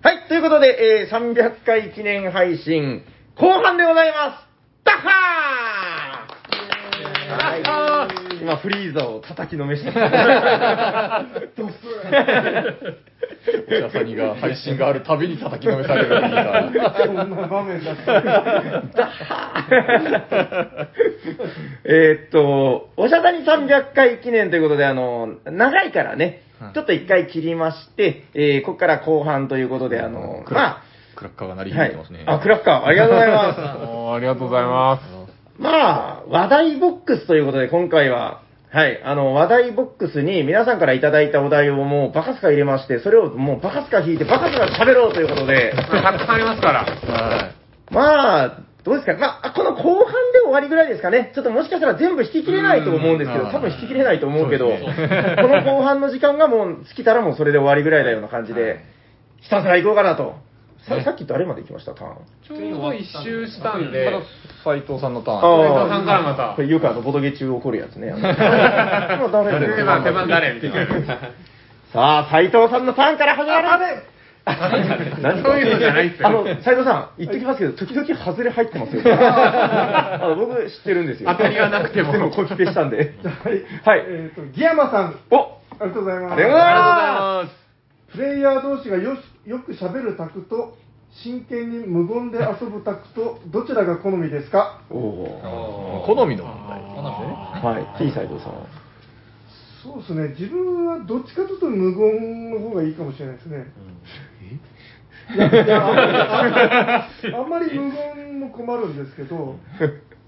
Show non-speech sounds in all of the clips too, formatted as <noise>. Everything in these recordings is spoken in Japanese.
はい、ということで、えー、300回記念配信、後半でございます。ダッハーはい、今、フリーザを叩きのめしておしゃさにが配信があるたびに叩きのめされる。そんな場面だった。えーっと、おしゃさに300回記念ということで、あの、長いからねはい、ちょっと一回切りまして、えー、ここから後半ということで、あの、クラまクラッカーが鳴りあ、はい響いてますね。。あ、クラッカー、ありがとうございます。<laughs> ありがとうございます。まあ、話題ボックスということで、今回は、はい、あの、話題ボックスに皆さんからいただいたお題をもうバカスカ入れまして、それをもうバカスカ引いてバカスカ喋ろうということで、たくさんありますから。はまあ、どうですか？ね。まあ、この後半で終わりぐらいですかね。ちょっともしかしたら全部引き切れないと思うんですけど、うん多分引き切れないと思うけど、この後半の時間がもう尽きたらもうそれで終わりぐらいだような感じで、ひたすら行こうかなと。ささっき誰まで行きました？ターン。ちょうど一周したんい。で、斎藤さんのターン。あ斉藤さんからまたこれ、よくあの、ボドゲ中起こるやつね。<laughs> あのもう誰手番、手番誰みたいな。さあ、斉藤さんのターンから始まる何？そういうのじゃないっすよあの、斉藤さん、言っときますけど、時々外れ入ってますよ。<laughs> あの僕知ってるんですよ。当たりがなくても全部コピペしたんで。はい。はいえっ、と、ギヤマさん、おありがとうございます。ありがとうございますプレイヤー同士がよしよく喋るタクと、真剣に無言で遊ぶタクと、どちらが好みですか？おお好みの問題。はい、T 斉藤さん。そうですね、自分はどっちかというと無言の方がいいかもしれないですね。いやいやあんまり <laughs> あんまり無言も困るんですけど、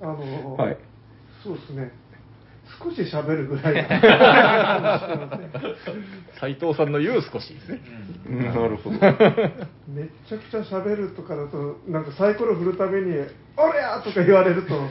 あの、はい。そうですね、少し喋るぐらいが斎 <laughs> 藤さんの言う少しですね。なるほど。めっちゃくちゃ喋るとかだと、なんかサイコロ振るたびに、おりゃーとか言われると、<laughs>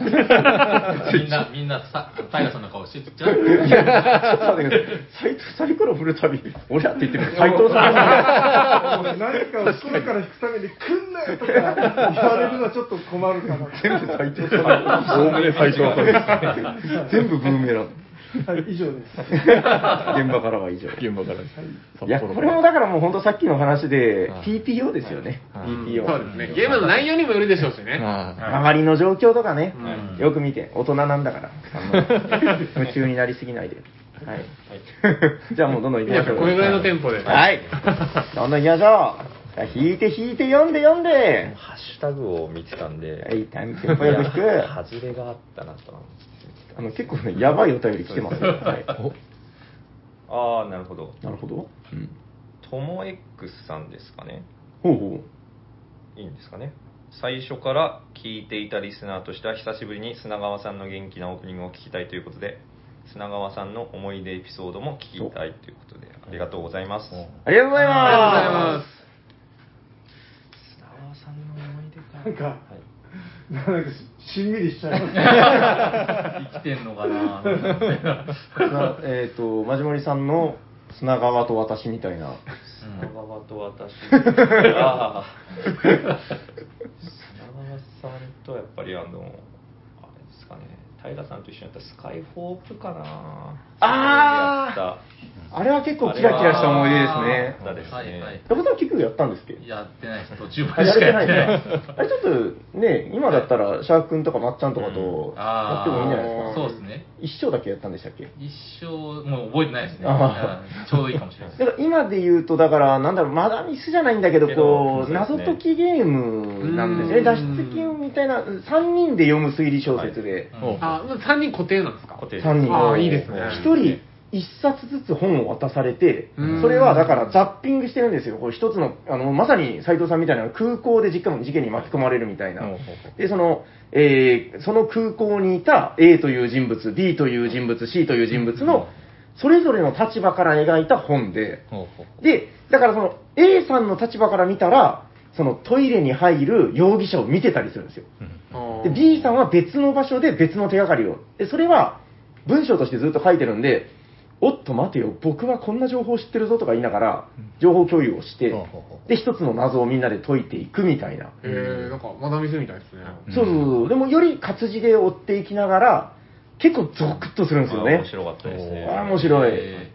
みんな、<laughs> みんなさ、平さんの顔して、ちゃいや、ちょっと待ってください。斉藤サイコロ振るたび、俺らって言ってる斉藤さんが。何かを袋から引くために、くんなよとか言われるのはちょっと困るかな。全部斉藤さん。おおむね斎藤さん。<laughs> 全部ブーメラン。はい、以上です。現場からは以上。現場から。いや、これもだからもう本当さっきの話ではい、TPO ですよね。はい TPO。そうですね。ゲームの内容にもよるでしょうしね。は周りの状況とかね、うんよく見て、大人なんだから、夢中になりすぎないで。はい。じゃあもうどんどん行きましょう。これぐらいのテンポで。はい。どんどん行きましょう。引いて引いて読んで読んで。ハッシュタグを見てたんで、はい、タイムテンポよく引く。外れがあったなと。あの、結構ね、やばいお便り来てますよ。はい。ああ、なるほど。なるほど。うん。とも X さんですかね。ほうほいいんですかね。最初から聞いていたリスナーとしては久しぶりに砂川さんの元気なオープニングを聞きたいということで、砂川さんの思い出エピソードも聞きたいということで、ありがとうございます。う。ありがとうございありがとうございまます。砂川さんの思い出か。なんかはいなんかししんみりしちゃいます。生きてんのかなす。なえっと、まじもりさんの砂川と私みたいな。砂川と私。ああ。砂川さんとやっぱりあの、あれですかね、平さんと一緒にやったスカイフォープかな。あーやったあれは結構キラキラした思い出ですね。やったですね。はいはいヤコさん結局やったんですっけ？やってないです。途中までしかやってない。あれちょっとね、今だったらシャーク君とかまっちゃんとかとやあってもいいんじゃないですか？あ、そうですね。一生だけやったんでしたっけ？一生、もう覚えてないですね。ちょうどいいかもしれないです。だから今で言うと、だから、なんだろう、マダミスじゃないんだけど、こう、謎解きゲームなんですね。うん脱出ゲームみたいな、3人で読む推理小説で、うんあ、3人固定なんですか？固定3人。あーいいですね1人1冊ずつ本を渡されてうん、それはだからザッピングしてるんですよ。こう一つの、あの、まさに斉藤さんみたいな空港で実家の事件に巻き込まれるみたいな。で、その、えーその空港にいた A という人物、B という人物、C という人物の、それぞれの立場から描いた本で、で、だからその A さんの立場から見たら、そのトイレに入る容疑者を見てたりするんですよ。で、B さんは別の場所で別の手がかりを。で、それは文章としてずっと書いてるんで、おっと待てよ、僕はこんな情報を知ってるぞとか言いながら、情報共有をしてで、一つの謎をみんなで解いていくみたいな。えー、なんか、マダミスみたいですね。そうそうそう。でも、より活字で追っていきながら、結構ゾクッとするんですよね面。白かったですね。あー面白い。え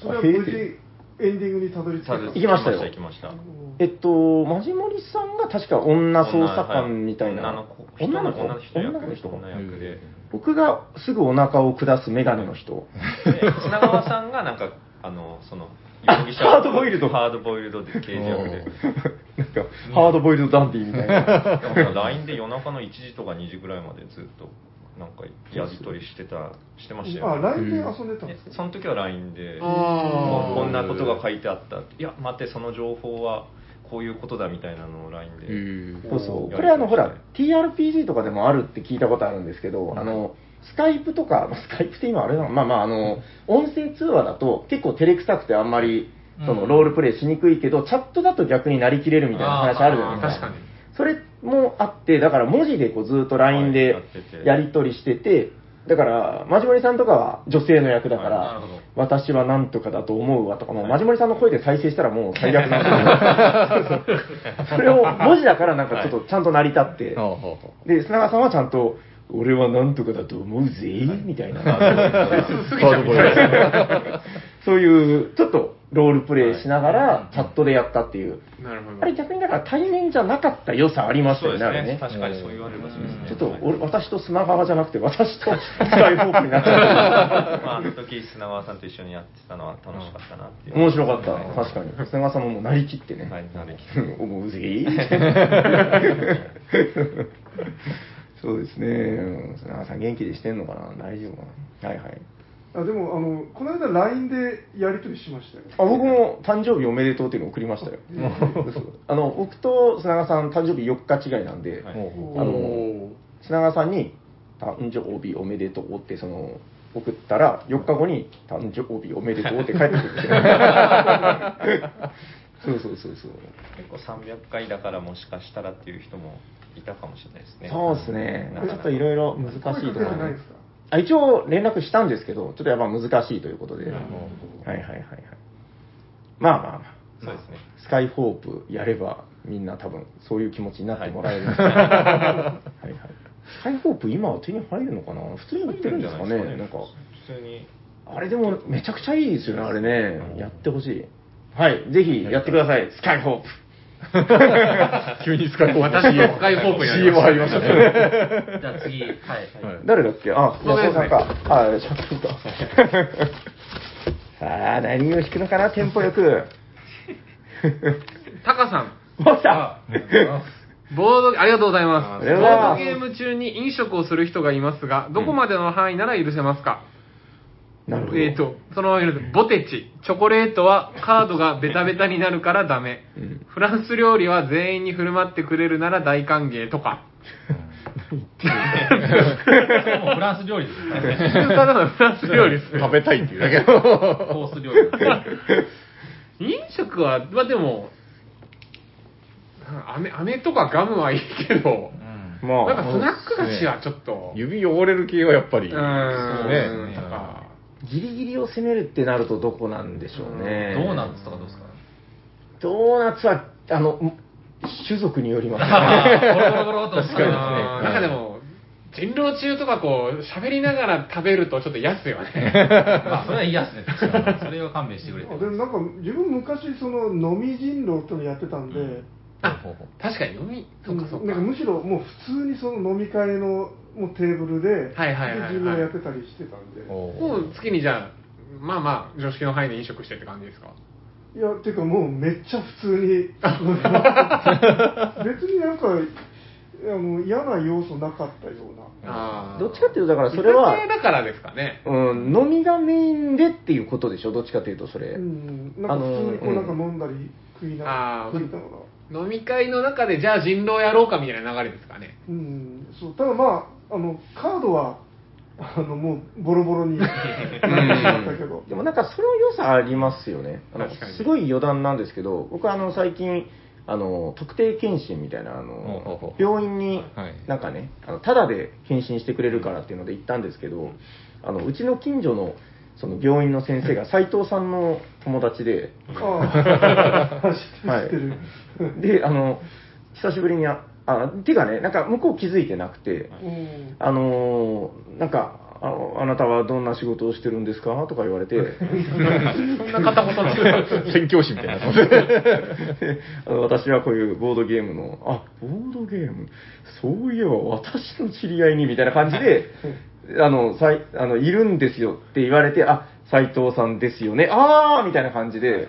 それは無事、エンディングにたどり着いた行きましたよ行きました。えっと、マジモリさんが確か女捜査官みたいな。女の子、女の子女の人役女の人女役で。僕がすぐお腹を下すメガネの人。で砂川さんがなんか、あの、その、容疑者ハードボイルドハードボイルドで刑事役で。なんか、ハードボイルドダンディみたいな。LINE で夜中の1時とか2時ぐらいまでずっと、なんか、やり取りしてた、してましたよ、あ、LINE で遊んでたんですか？えその時は LINE で、こんなことが書いてあったって。いや、待って、その情報はこういうことだみたいなのを LINE で。そうそう。やこれあの、ほらり、TRPG とかでもあるって聞いたことあるんですけど、あの、スカイプとか、まあスカイプって今あれなの？まあまあ、あの、音声通話だと結構照れくさくてあんまり、その、うんロールプレイしにくいけど、チャットだと逆になりきれるみたいな話あるじゃないですか。確かに。それもあって、だから文字でこうずっと LINE はいでやってて。やり取りしてて、だから、マジモリさんとかは女性の役だから、はいなるほど。私はなんとかだと思うわとか、もうマジモリさんの声で再生したらもう最悪なんですけどそれを文字だからなんかちょっとちゃんと成り立って、ほうほうほで、砂川さんはちゃんと、俺はなんとかだと思うぜ、みたいな。すぎちゃうみたい。な。そうい。う、ちょっとロールプレイしながら、チャットでやったっていう。なるほど。あれ逆にだから対面じゃなかった良さありましたそうですよね、ね。。ね確かにそう言われればそうですね。ちょっと俺、私と砂川じゃなくて、私とスカイホークになっちゃ <laughs> まあ、あの時砂川さんと一緒にやってたのは楽しかったなっていう。う。面白かった、確かに。砂川さんももうなりきってね。はい、なるき思うぜ。<laughs> <laughs> そうですね。うん砂川さん元気でしてんのかな？大丈夫かな？はいはい。あでもあのこの間 LINE でやり取りしましたよあ僕も誕生日おめでとうっていうのを送りましたよ。<laughs> あの僕と砂川さん誕生日4日違いなんで、はいう。あのお砂川さんに誕生日おめでとうってその送ったら4日後に誕生日おめでとうって帰ってくるんですよ。<laughs> そうそうそうそう。結構300回だからもしかしたらっていう人もいたかもしれないですね。そうですね。ちょっといろいろ難しいところてないですかあ一応連絡したんですけど、ちょっとやっぱ難しいということで。はいはいはいはい。まあまあまあ。そうですね。スカイホープやればみんな多分そういう気持ちになってもらえる。はい、<laughs> はいはいスカイホープ今は手に入るのかな？普通に売ってるんですかね？なんか、普通に。あれでもめちゃくちゃいいですよね、あれね。やってほしい。はい、ぜひやってください、スカイホープ。<laughs> 急にスカイホープ私もスカイホープになりま CM した入りましたね。じゃあ次、はい。はい誰だっけ？あ、さんか。あ、ちょっと。さ <laughs> あ、何を弾くのかな、テンポよく。<laughs> タカさん。もう来たボード、ありがとうございます。ありがとうございますボードゲーム中に飲食をする人がいますが、どこまでの範囲なら許せますか、なるほど。えーと、そのまま言うと、ボテチ。チョコレートはカードがベタベタになるからダメ。うんフランス料理は全員に振る舞ってくれるなら大歓迎とか。もうフランス料理ですよね。ただのフランス料理ですね。食べたいっていうだけの。コース料理飲食は、まあでも、飴、飴とかガムはいいけど、うんまあ、なんかスナック菓子はちょっと、指汚れる系はやっぱり。うーん、ねとか。ギリギリを攻めるってなるとどこなんでしょうね。ドーナツとかどうですか？ドーナツは、あの、種族によります、あね。ー <laughs> ゴロゴロゴロっと確かにですねなんかでも、人狼中とかこう、喋りながら食べるとちょっと嫌っすよね。<laughs> まあ、それは嫌ですね。それは勘弁してくれてあでもなんか自分昔その飲み人狼ってのやってたんで、あ、確かに飲み、そっかそっか。なんかむしろもう普通にその飲み会のもうテーブルで、はいはいはいはい。で人狼やってたりしてたんで、おもう月にじゃあ、まあまあ、常識の範囲で飲食してって感じですか？いやていうかもうめっちゃ普通に。<laughs> 別になんかあの嫌な要素なかったような。あー。どっちかっていうと、だからそれは居酒屋、だからですかね。うん、飲みがメインでっていうことでしょ、どっちかというと、それ。うんなんか普通にこうなんか飲んだり食いなあー食いながら飲み会の中で、じゃあ人狼やろうかみたいな流れですかね。うんそうただまああのカードはあのもうボロボロに <laughs> なってしまったけど。でもなんかその良さありますよね。あの確かに。すごい余談なんですけど、僕あの最近、あの特定健診みたいなあの病院にはい。なんかね、あのただで検診してくれるからっていうので行ったんですけど、あのうちの近所のその病院の先生が斉藤さんの友達で、ああ知ってる。知ってる、で、あの、久しぶりにあ、あ、てかね、なんか向こう気づいてなくて、うん。あのーなんか、あの、あなたはどんな仕事をしてるんですか？とか言われて、<laughs> そんな片言な <laughs> 宣教師みたいな。<laughs> 私はこういうボードゲームの、あ、ボードゲーム、そういえば私の知り合いにみたいな感じで、あの、さいあのいるんですよって言われて、あ、斎藤さんですよね、あーみたいな感じで、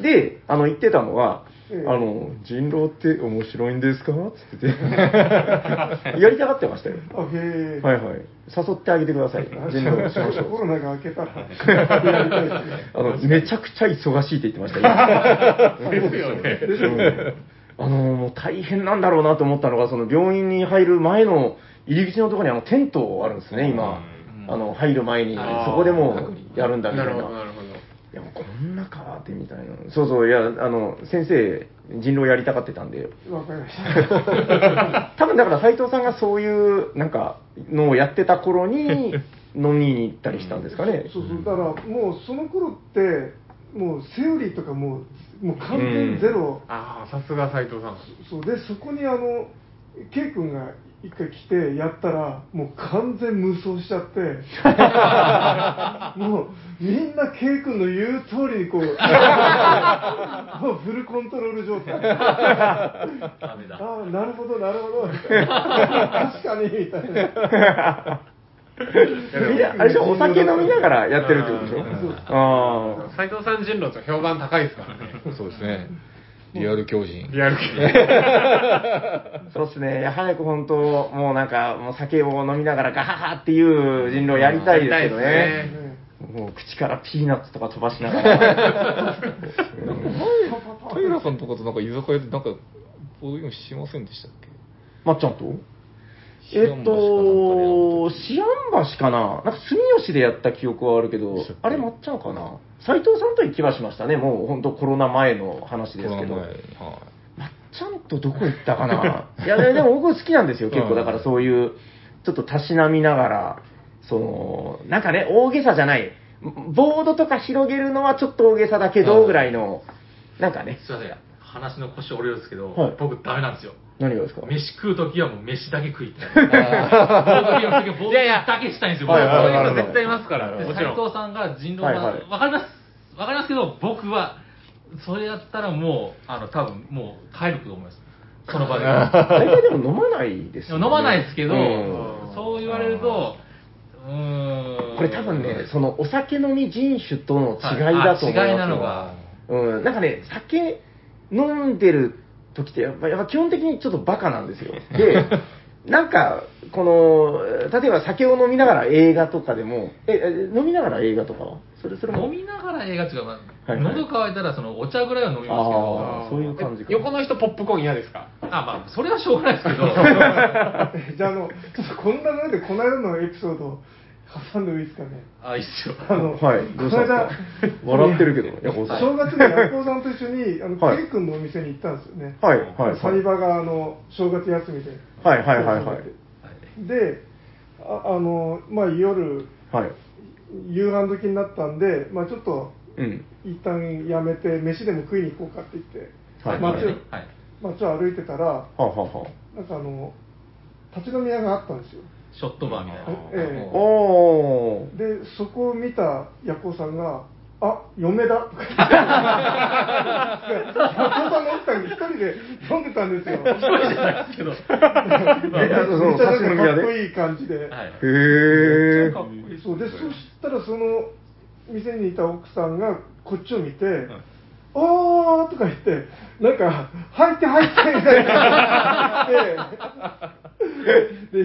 で、あの、言ってたのは、ええあの、人狼って面白いんですか？つってて、<laughs> やりたがってましたよ。あ、へえ。はいはい。誘ってあげてください。人狼しましょう。コロナが明けたら、やりたい。あの、めちゃくちゃ忙しいって言ってましたよ。ですよね。ですよね。あの、もう大変なんだろうなと思ったのが、その病院に入る前の入り口のところにあのテントあるんですね、今。あの、入る前にそこでもうやるんだみたな。ないるほど、なこんなかってみたいな。そうそう、いや、あの、先生、人狼やりたがってたんで、わかりました。<laughs> 多分だから斎藤さんがそういう、なんか、のをやってた頃に、<laughs> 飲みに行ったりしたんですかね。そうそう、だからもうその頃って、もうセオリーとかもう、もう完全ゼロ。ああ、さすが斉藤さん。そうで、そこにあの、K 君が一回来てやったら、もう完全無双しちゃって、<laughs> もうみんな K 君の言う通りにこう、<laughs> もうフルコントロール状態。ダメだ。ああ、なるほど、なるほど。確かに、みたいな。みんなあれでしょ、お酒飲みながらやってるってことでしょ？そうああ。斉藤さん人狼と評判高いですからね。そうですね。リアル狂人。リアル系。<laughs> そうですね。早く本当、もうなんか、もう酒を飲みながらガハハっていう人狼やりたいですけどねもう口からピーナッツとか飛ばしながら。<laughs> 平さんとかとなんか居酒屋でなんか、ボードゲームしませんでしたっけ？まっちゃんと？えっと、シアン橋かな？なんか住吉でやった記憶はあるけどあれまっちゃんかな？斎藤さんと行きはしましたね。もう本当コロナ前の話ですけど。はまっちゃんとどこ行ったかな？<laughs> いや、ででも僕好きなんですよ、結構。うんだからそういう、ちょっとたしなみながら、その、なんかね、大げさじゃない。ボードとか広げるのはちょっと大げさだけど、うんぐらいの、なんかね、すいません。話の腰折れるんですけど、はい僕ダメなんですよ。何がですか？飯食うときはもう飯だけ食いたい。<laughs> ボードゲームの時はボードゲームだけしたいんですよ。いやいや僕はいはいはいそういう人絶対いますから、でもちろん。斉藤さんが人狼はいはいわかります。わかりますけど、僕は、それやったらもう、あの、多分もう帰ると思います。その場で。<laughs> 大体でも飲まないですよ、ね。飲まないですけど、うんそう言われると、うーん。これ多分ね、そのお酒飲み人種との違いだと思いますよ、はいあ違いなのがうん、なんかね、酒飲んでる時ってやっぱ、やっぱ基本的にちょっとバカなんですよ。<laughs> で、なんか、この、例えば酒を飲みながら映画とかでも、え、え飲みながら映画とかは？それ、それも？飲みながら映画っていうか、まあはいはい。喉乾いたらそのお茶ぐらいは飲みますけあど、ーそういう感じ横の人ポップコーン嫌ですか？あ、まあ、それはしょうがないですけど、<laughs> じゃあ、あの、ちょっとこんなので、この間のエピソード、挟んでもいいですかね。あ、いいっすよ。あの、はいどうしたんですか？笑ってるけど <laughs> ヤコウさん正月にヤコウさんと一緒に、あの、はいケイ君のお店に行ったんですよね。はい、はい、サニバが、あの、正月休みで。はいはいはいはいで、ああの、まあ、夜、はい。夕飯時になったんで、まあ、ちょっと、うん。一旦やめて、飯でも食いに行こうかって言って、はい街を、はい。街を歩いてたら、はあ、はあはなんかあの、立ち飲み屋があったんですよ。ショットバーみたいな。で、そこを見たヤコウさんが、あ、嫁だ。とか言って、ヤコウさんの奥さん一人で飲んでたんですよ。一人じゃないですけど。めっちゃなん立ち飲み屋でかかっこいい感じで。はい。へー。そうで、そしたらその店にいた奥さんがこっちを見て、あーとか言って、なんか、入って入ってみたいな。言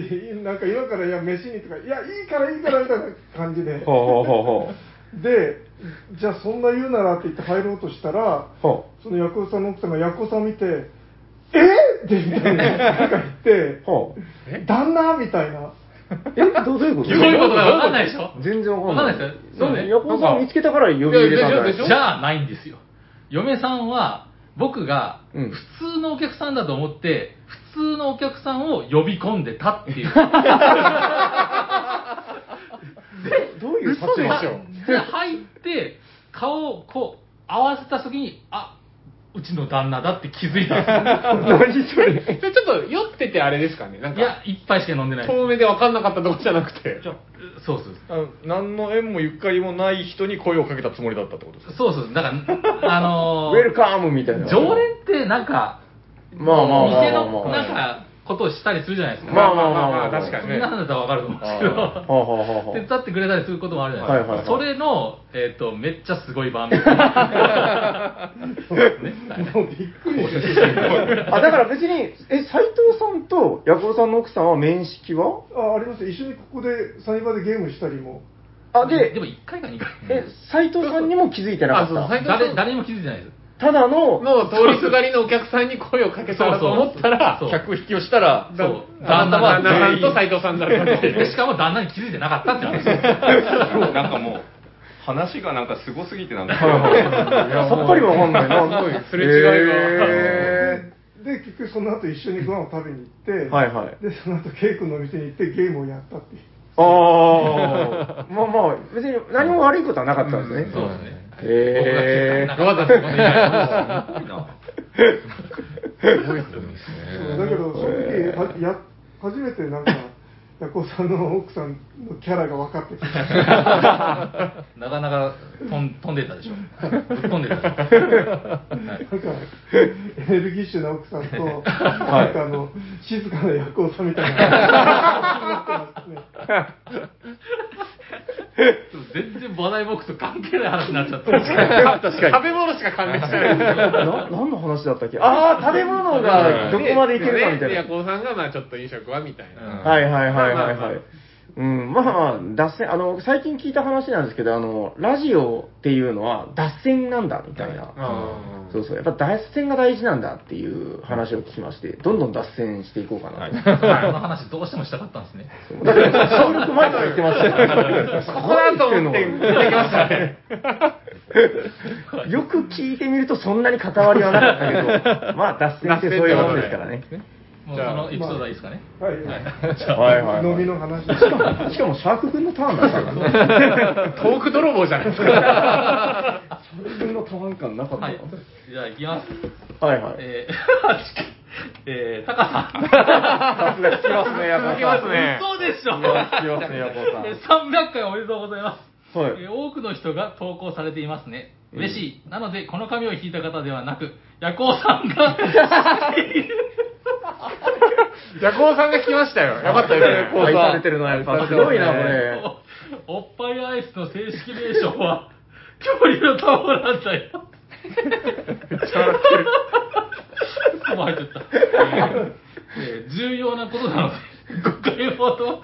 って、で、なんか今からいや飯にとか、いや、いいからいいからみたいな感じで、で、じゃあそんな言うならって言って入ろうとしたら、そのヤコウさんの奥さんがヤコウさん見て、えってみたいな、なんか言って、旦那みたいな。あ。え、どうどういうこと？どういうことかわかんないでしょ？全然わかんない。わかんないですよ。そうね。ヤコウさん見つけたから呼び入れたんじゃないいやいやいやじゃあないんですよ。嫁さんは、僕がうん普通のお客さんだと思って、普通のお客さんを呼び込んでたっていう。<laughs> どういう立場嘘でしょで、入って、顔をこう、合わせた時に、あ、うちの旦那だって気づいたんで <laughs> 何それ。それちょっと酔っててあれですかね？なんす。いやか、、一杯しか飲んでない。遠目で分かんなかったとこじゃなくて。じゃそうそうあの何の縁もゆかりもない人に声をかけたつもりだったってことですか？そうそう。だから、あの <laughs> ウェルカムみたいな。常連ってなんか、まあまあまあまあ店のまあなんか、ことをしたりするじゃないですか。まあまあまあまあ確かにねみんなだったらわかると思うんですけど。はあはあはあは手伝ってくれたりすることもあるじゃないですか。はいはいはいそれの、えっ、と、めっちゃすごい場面。ね <laughs> もうびっくりして。あ。あ、だから別に、え、斎藤さんとヤコウさんの奥さんは面識は？あ、あります。一緒にここでサニバでゲームしたりも。あ、でで、も1回か2回。え、斎藤さんにも気づいてなかあ、そう、った斉藤さん誰誰にも気づいてないです。ただの、の通りすがりのお客さんに声をかけたらと思ったら、そう客引きをしたら、そう旦那さんと斉藤さんだった。<laughs> でしかも旦那に気づいてなかったって話。なんかもう、話がなんかすごすぎてなんか、<laughs> さっぱりわかんないな。すごいすれ違いがへで、結局その後一緒にご飯を食べに行って、はいはいで、その後ケイ君の店に行ってゲームをやったっていう。ーああ、まあまあ、別に何も悪いことはなかったんですね。そうですね。へ僕が気づいてなかったよかったですなそうだけど、その時はや初めてなんか、ヤコさんの奥さんのキャラが分かってきて、なかなか飛ん飛んでたでしょ。飛んでたでしょ。なんか、エネルギッシュな奥さんと、なんかあの、静かなヤコさんみたいな全然話題僕と関係ない話になっちゃった。<laughs> 確かに。食べ物しか関連してない。な、何の話だったっけ？ああ、食べ物がどこまでいけるかみたいで、なヤ。コウさんが、まあちょっと飲食はみたいな。はいはいはいはいまあまあはい。うん、まあまあ、脱線、あの、最近聞いた話なんですけど、あの、ラジオっていうのは脱線なんだみたいな。あそうそう、やっぱ脱線が大事なんだっていう話を聞きまして、どんどん脱線していこうかな。はい <laughs> この話どうしてもしたかったんですね。だって収録前から言ってましたよ。<laughs> そこだと思って出てきましたね。<laughs> よく聞いてみるとそんなに関わりはなかったけど、まあ脱線ってそういうもんですからね。もうそのエピソードはいいですかね？はい。<laughs> はいはいはい飲みの話しかも、<laughs> しかもシャーク君のターンだったんだね。<laughs> トーク泥棒じゃないですか。シャーク君のターン感なかったはい。じゃあ行きます。はいはい。えー、えー、タカさん。さすが聞きますね、やっぱ。聞きますね嘘でしょ聞きますね、ヤコウさん。えー300回おめでとうございます。はいえー多くの人が投稿されていますね。嬉しい。なので、この紙を引いた方ではなく、ヤコウさんが、<laughs> ヤコウさんが来ましたよ。よかったですね。愛されてるのはやっぱすごいな、これ。おおっぱいアイスの正式名称は、<laughs> 恐竜の卵なんだよ。めっちゃ笑ってる。もう入っちゃった。えー重要なことなので、5回ほど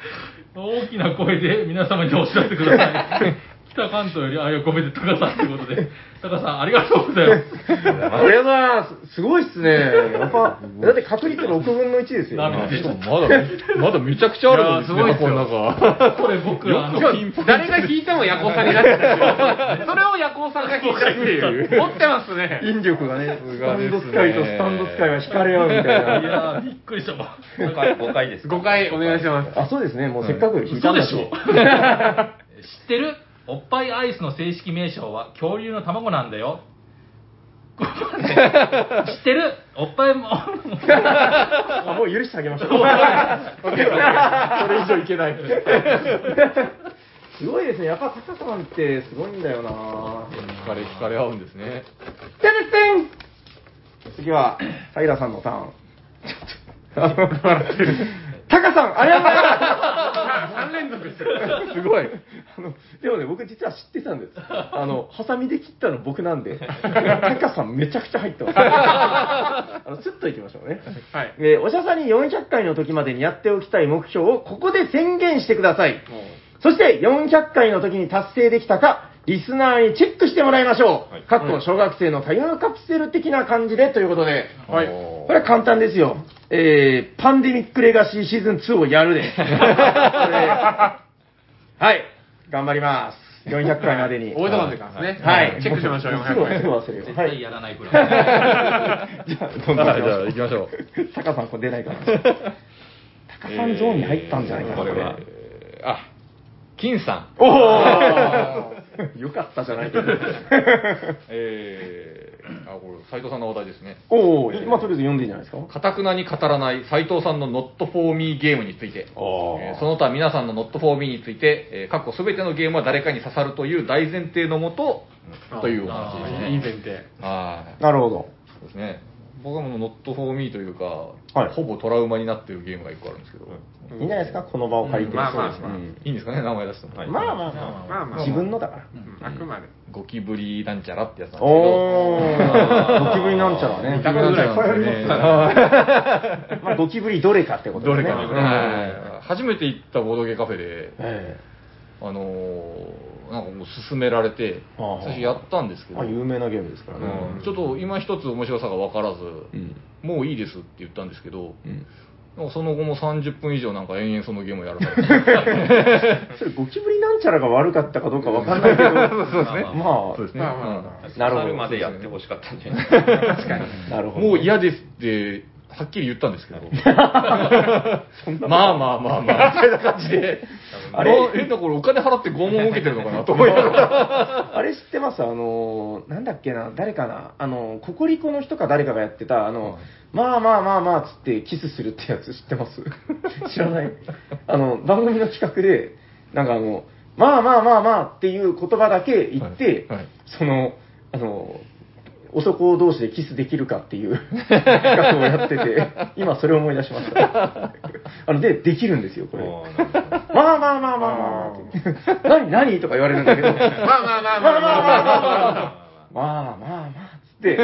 大きな声で皆様にお知らせください。北関東より愛を込めてタカさんということで、<laughs> タカさんありがとうございます。ありがとうございます。<laughs> すごいっすね。やっぱ、<laughs> だって確率6分の1ですよ。涙出ちゃっまだ、まだめちゃくちゃあるのですね、いやすごいっすよ箱の中。た。これ僕の、誰が引いてもヤコウさんになっ。それをヤコウさんが引いたっていう。持ってますね。引力がね、スタンドがですね使いとスタンド使いは惹かれ合うみたいいな。やー、びっくりしたもん。5回、5回ですか。5回お願いします。あ、そうですね。もうせっかく引いたんだし。嘘でしょ知ってる？おっぱいアイスの正式名称は恐竜の卵なんだよ。<laughs> 知ってる？おっぱいも。あ、もう許してあげましょう。<laughs> それ以上いけない。<laughs> すごいですね。やっぱタカさんってすごいんだよな聞かれ、聞かれ合うんですね。てれってん次は、平さんのターン。タカさん、ありがとうございます3連続ですすごい。あの、でもね、僕実は知ってたんです。あの、ハサミで切ったの僕なんで、タカさんめちゃくちゃ入ってます。あの、スッといきましょうね。はい。えーおしゃさに400回の時までにやっておきたい目標をここで宣言してください。そして400回の時に達成できたか、リスナーにチェックしてもらいましょう。はいかっこ小学生のタイムカプセル的な感じでということで、はい。これは簡単ですよ。えー、パンデミックレガシーシーズン2をやるで。<laughs> はい、頑張ります。400回までに。覚えとかんといかんですね。はい。チェックしましょう、もすぐ400回。忘れよう。絶はい。対やらないプラン。<laughs> じゃあ、どんどんはいじゃあ行きましょう。<laughs> タカさん、これ出ないかな。タカさんゾーンに入ったんじゃないかな、これは。えーあ、金さん。おお <laughs> よかったじゃないけど。<laughs> えー、あ、これ、斎藤さんの話題ですね。おお、まあとりあえず読んでいいんじゃないですか？かたくなに語らない斎藤さんの Not for Me ゲームについて、おえーその他皆さんの Not for Me について、えー、過去すべてのゲームは誰かに刺さるという大前提のもと、というお話ですね。いい前提。はい。なるほど。そうですね。僕はもう Not for Me というか、はい。ほぼトラウマになってるゲームが一個あるんですけど、いいんじゃないですか、この場を借りて。うんまあまあ。そうですうんいいんですかね、名前出しても。はいまあまあままあまああ、自分のだから。うん。あくまで。ゴキブリなんちゃらってやつなんですけど、おー、ゴキブリなんちゃらね。ぐらいゴキブリなんちゃらね。<laughs> まあ、ゴキブリどれかってことどれかですね、うんはい。初めて行ったボードゲーカフェで、え。あのーなんかもう勧められて、はあ最初やったんですけど、あ、有名なゲームですからね。うんちょっと今一つ面白さが分からず、うん。もういいですって言ったんですけど、うその後も30分以上なんか延々そのゲームをやらされて、<laughs> それゴキブリなんちゃらが悪かったかどうかわかんないけど、<laughs> そうですねまあ、そうですね。まあまあまなるほどまでやってほしかったんじゃないですか。<laughs> 確かに。なるほど。もう嫌ですって、はっきり言ったんですけど、<laughs> まあまあまあまあ、みたいな感じで、あれあれ、え、だからお金払って拷問を受けてるのかなと思いながら。<laughs> あれ知ってます？あのー、なんだっけな、誰かな、あの、ココリコの人か誰かがやってた、あの、まあまあまあまあつってキスするってやつ知ってます？<laughs> 知らない。あの、番組の企画で、なんかあの、まあまあまあまあっていう言葉だけ言って、はい。はい。その、あの、男同士でキスできるかっていう <laughs> 企画をやってて、今それを思い出しました。<laughs> あの、で、できるんですよ、これ。まあまあまあまあまあ。何何？とか言われるんだけど、まあまあまあまあまあまあまあまあ。まあまあまあ、つって、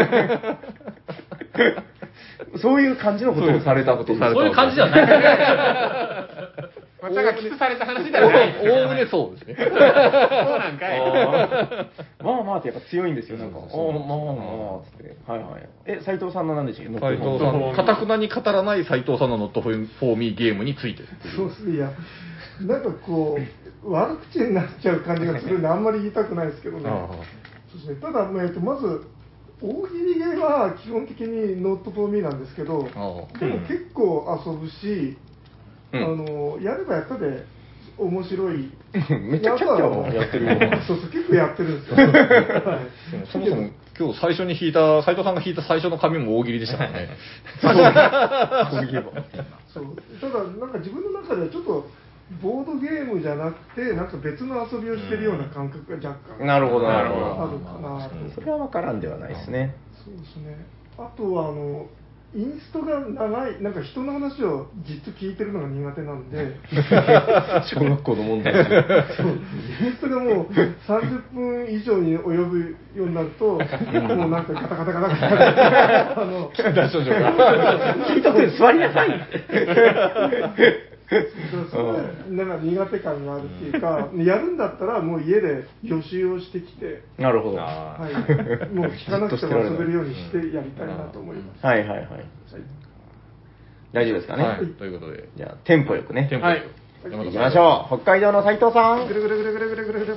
そういう感じのことをされたっていう。そうそういう感じじゃない。まさかキスされた話ではない。おおむねそうですね。そうなんかい。<laughs> まあまあってやっぱ強いんですよ、なんか。まあまあまあ、つって。はいはい。え、斎藤さんの何でしたっけ？斉藤さん、かたくなに語らない斉藤さんの Not for Me ゲームについて。そうですね、いや、なんかこう、悪口になっちゃう感じがするんで、あんまり言いたくないですけどね。あそうですねただ、えっと、まず、大喜利ゲーは基本的にノットフォーミーなんですけど、あああでも結構遊ぶし、うんあのやればやったで面白い。<laughs> めっちゃキャッキャやってるよ。<laughs> そうそう、結構やってるんですよ。<laughs> そもそも今日最初に引いた、斉藤さんが引いた最初の紙も大喜利でしたからね。そういえば。そうただ、なんか自分の中ではちょっと、ボードゲームじゃなくて、なんか別の遊びをしてるような感覚が若干なるほど、なるあるほかな。それは分からんではないですね。そうですね。あとはあのインストが長い、なんか人の話をじっと聞いてるのが苦手なんで、<laughs> 小学校の問題。そうインストがもう30分以上に及ぶようになると、もうなんかガタガタガタガタ、あの。聞いたこと座りなさい。そうなんか苦手感があるっていうか、やるんだったらもう家で予習をしてきて、なるほど。あはい、<laughs> もう聞かなくても遊べるようにしてやりたいなと思います。はいはいはい。大丈夫ですかね？はい、ということで、じゃあ、テンポよくね。テンポはい山田さん行きましょう。北海道の斉藤さんぐ。るぐるぐるぐるぐるぐるぐる。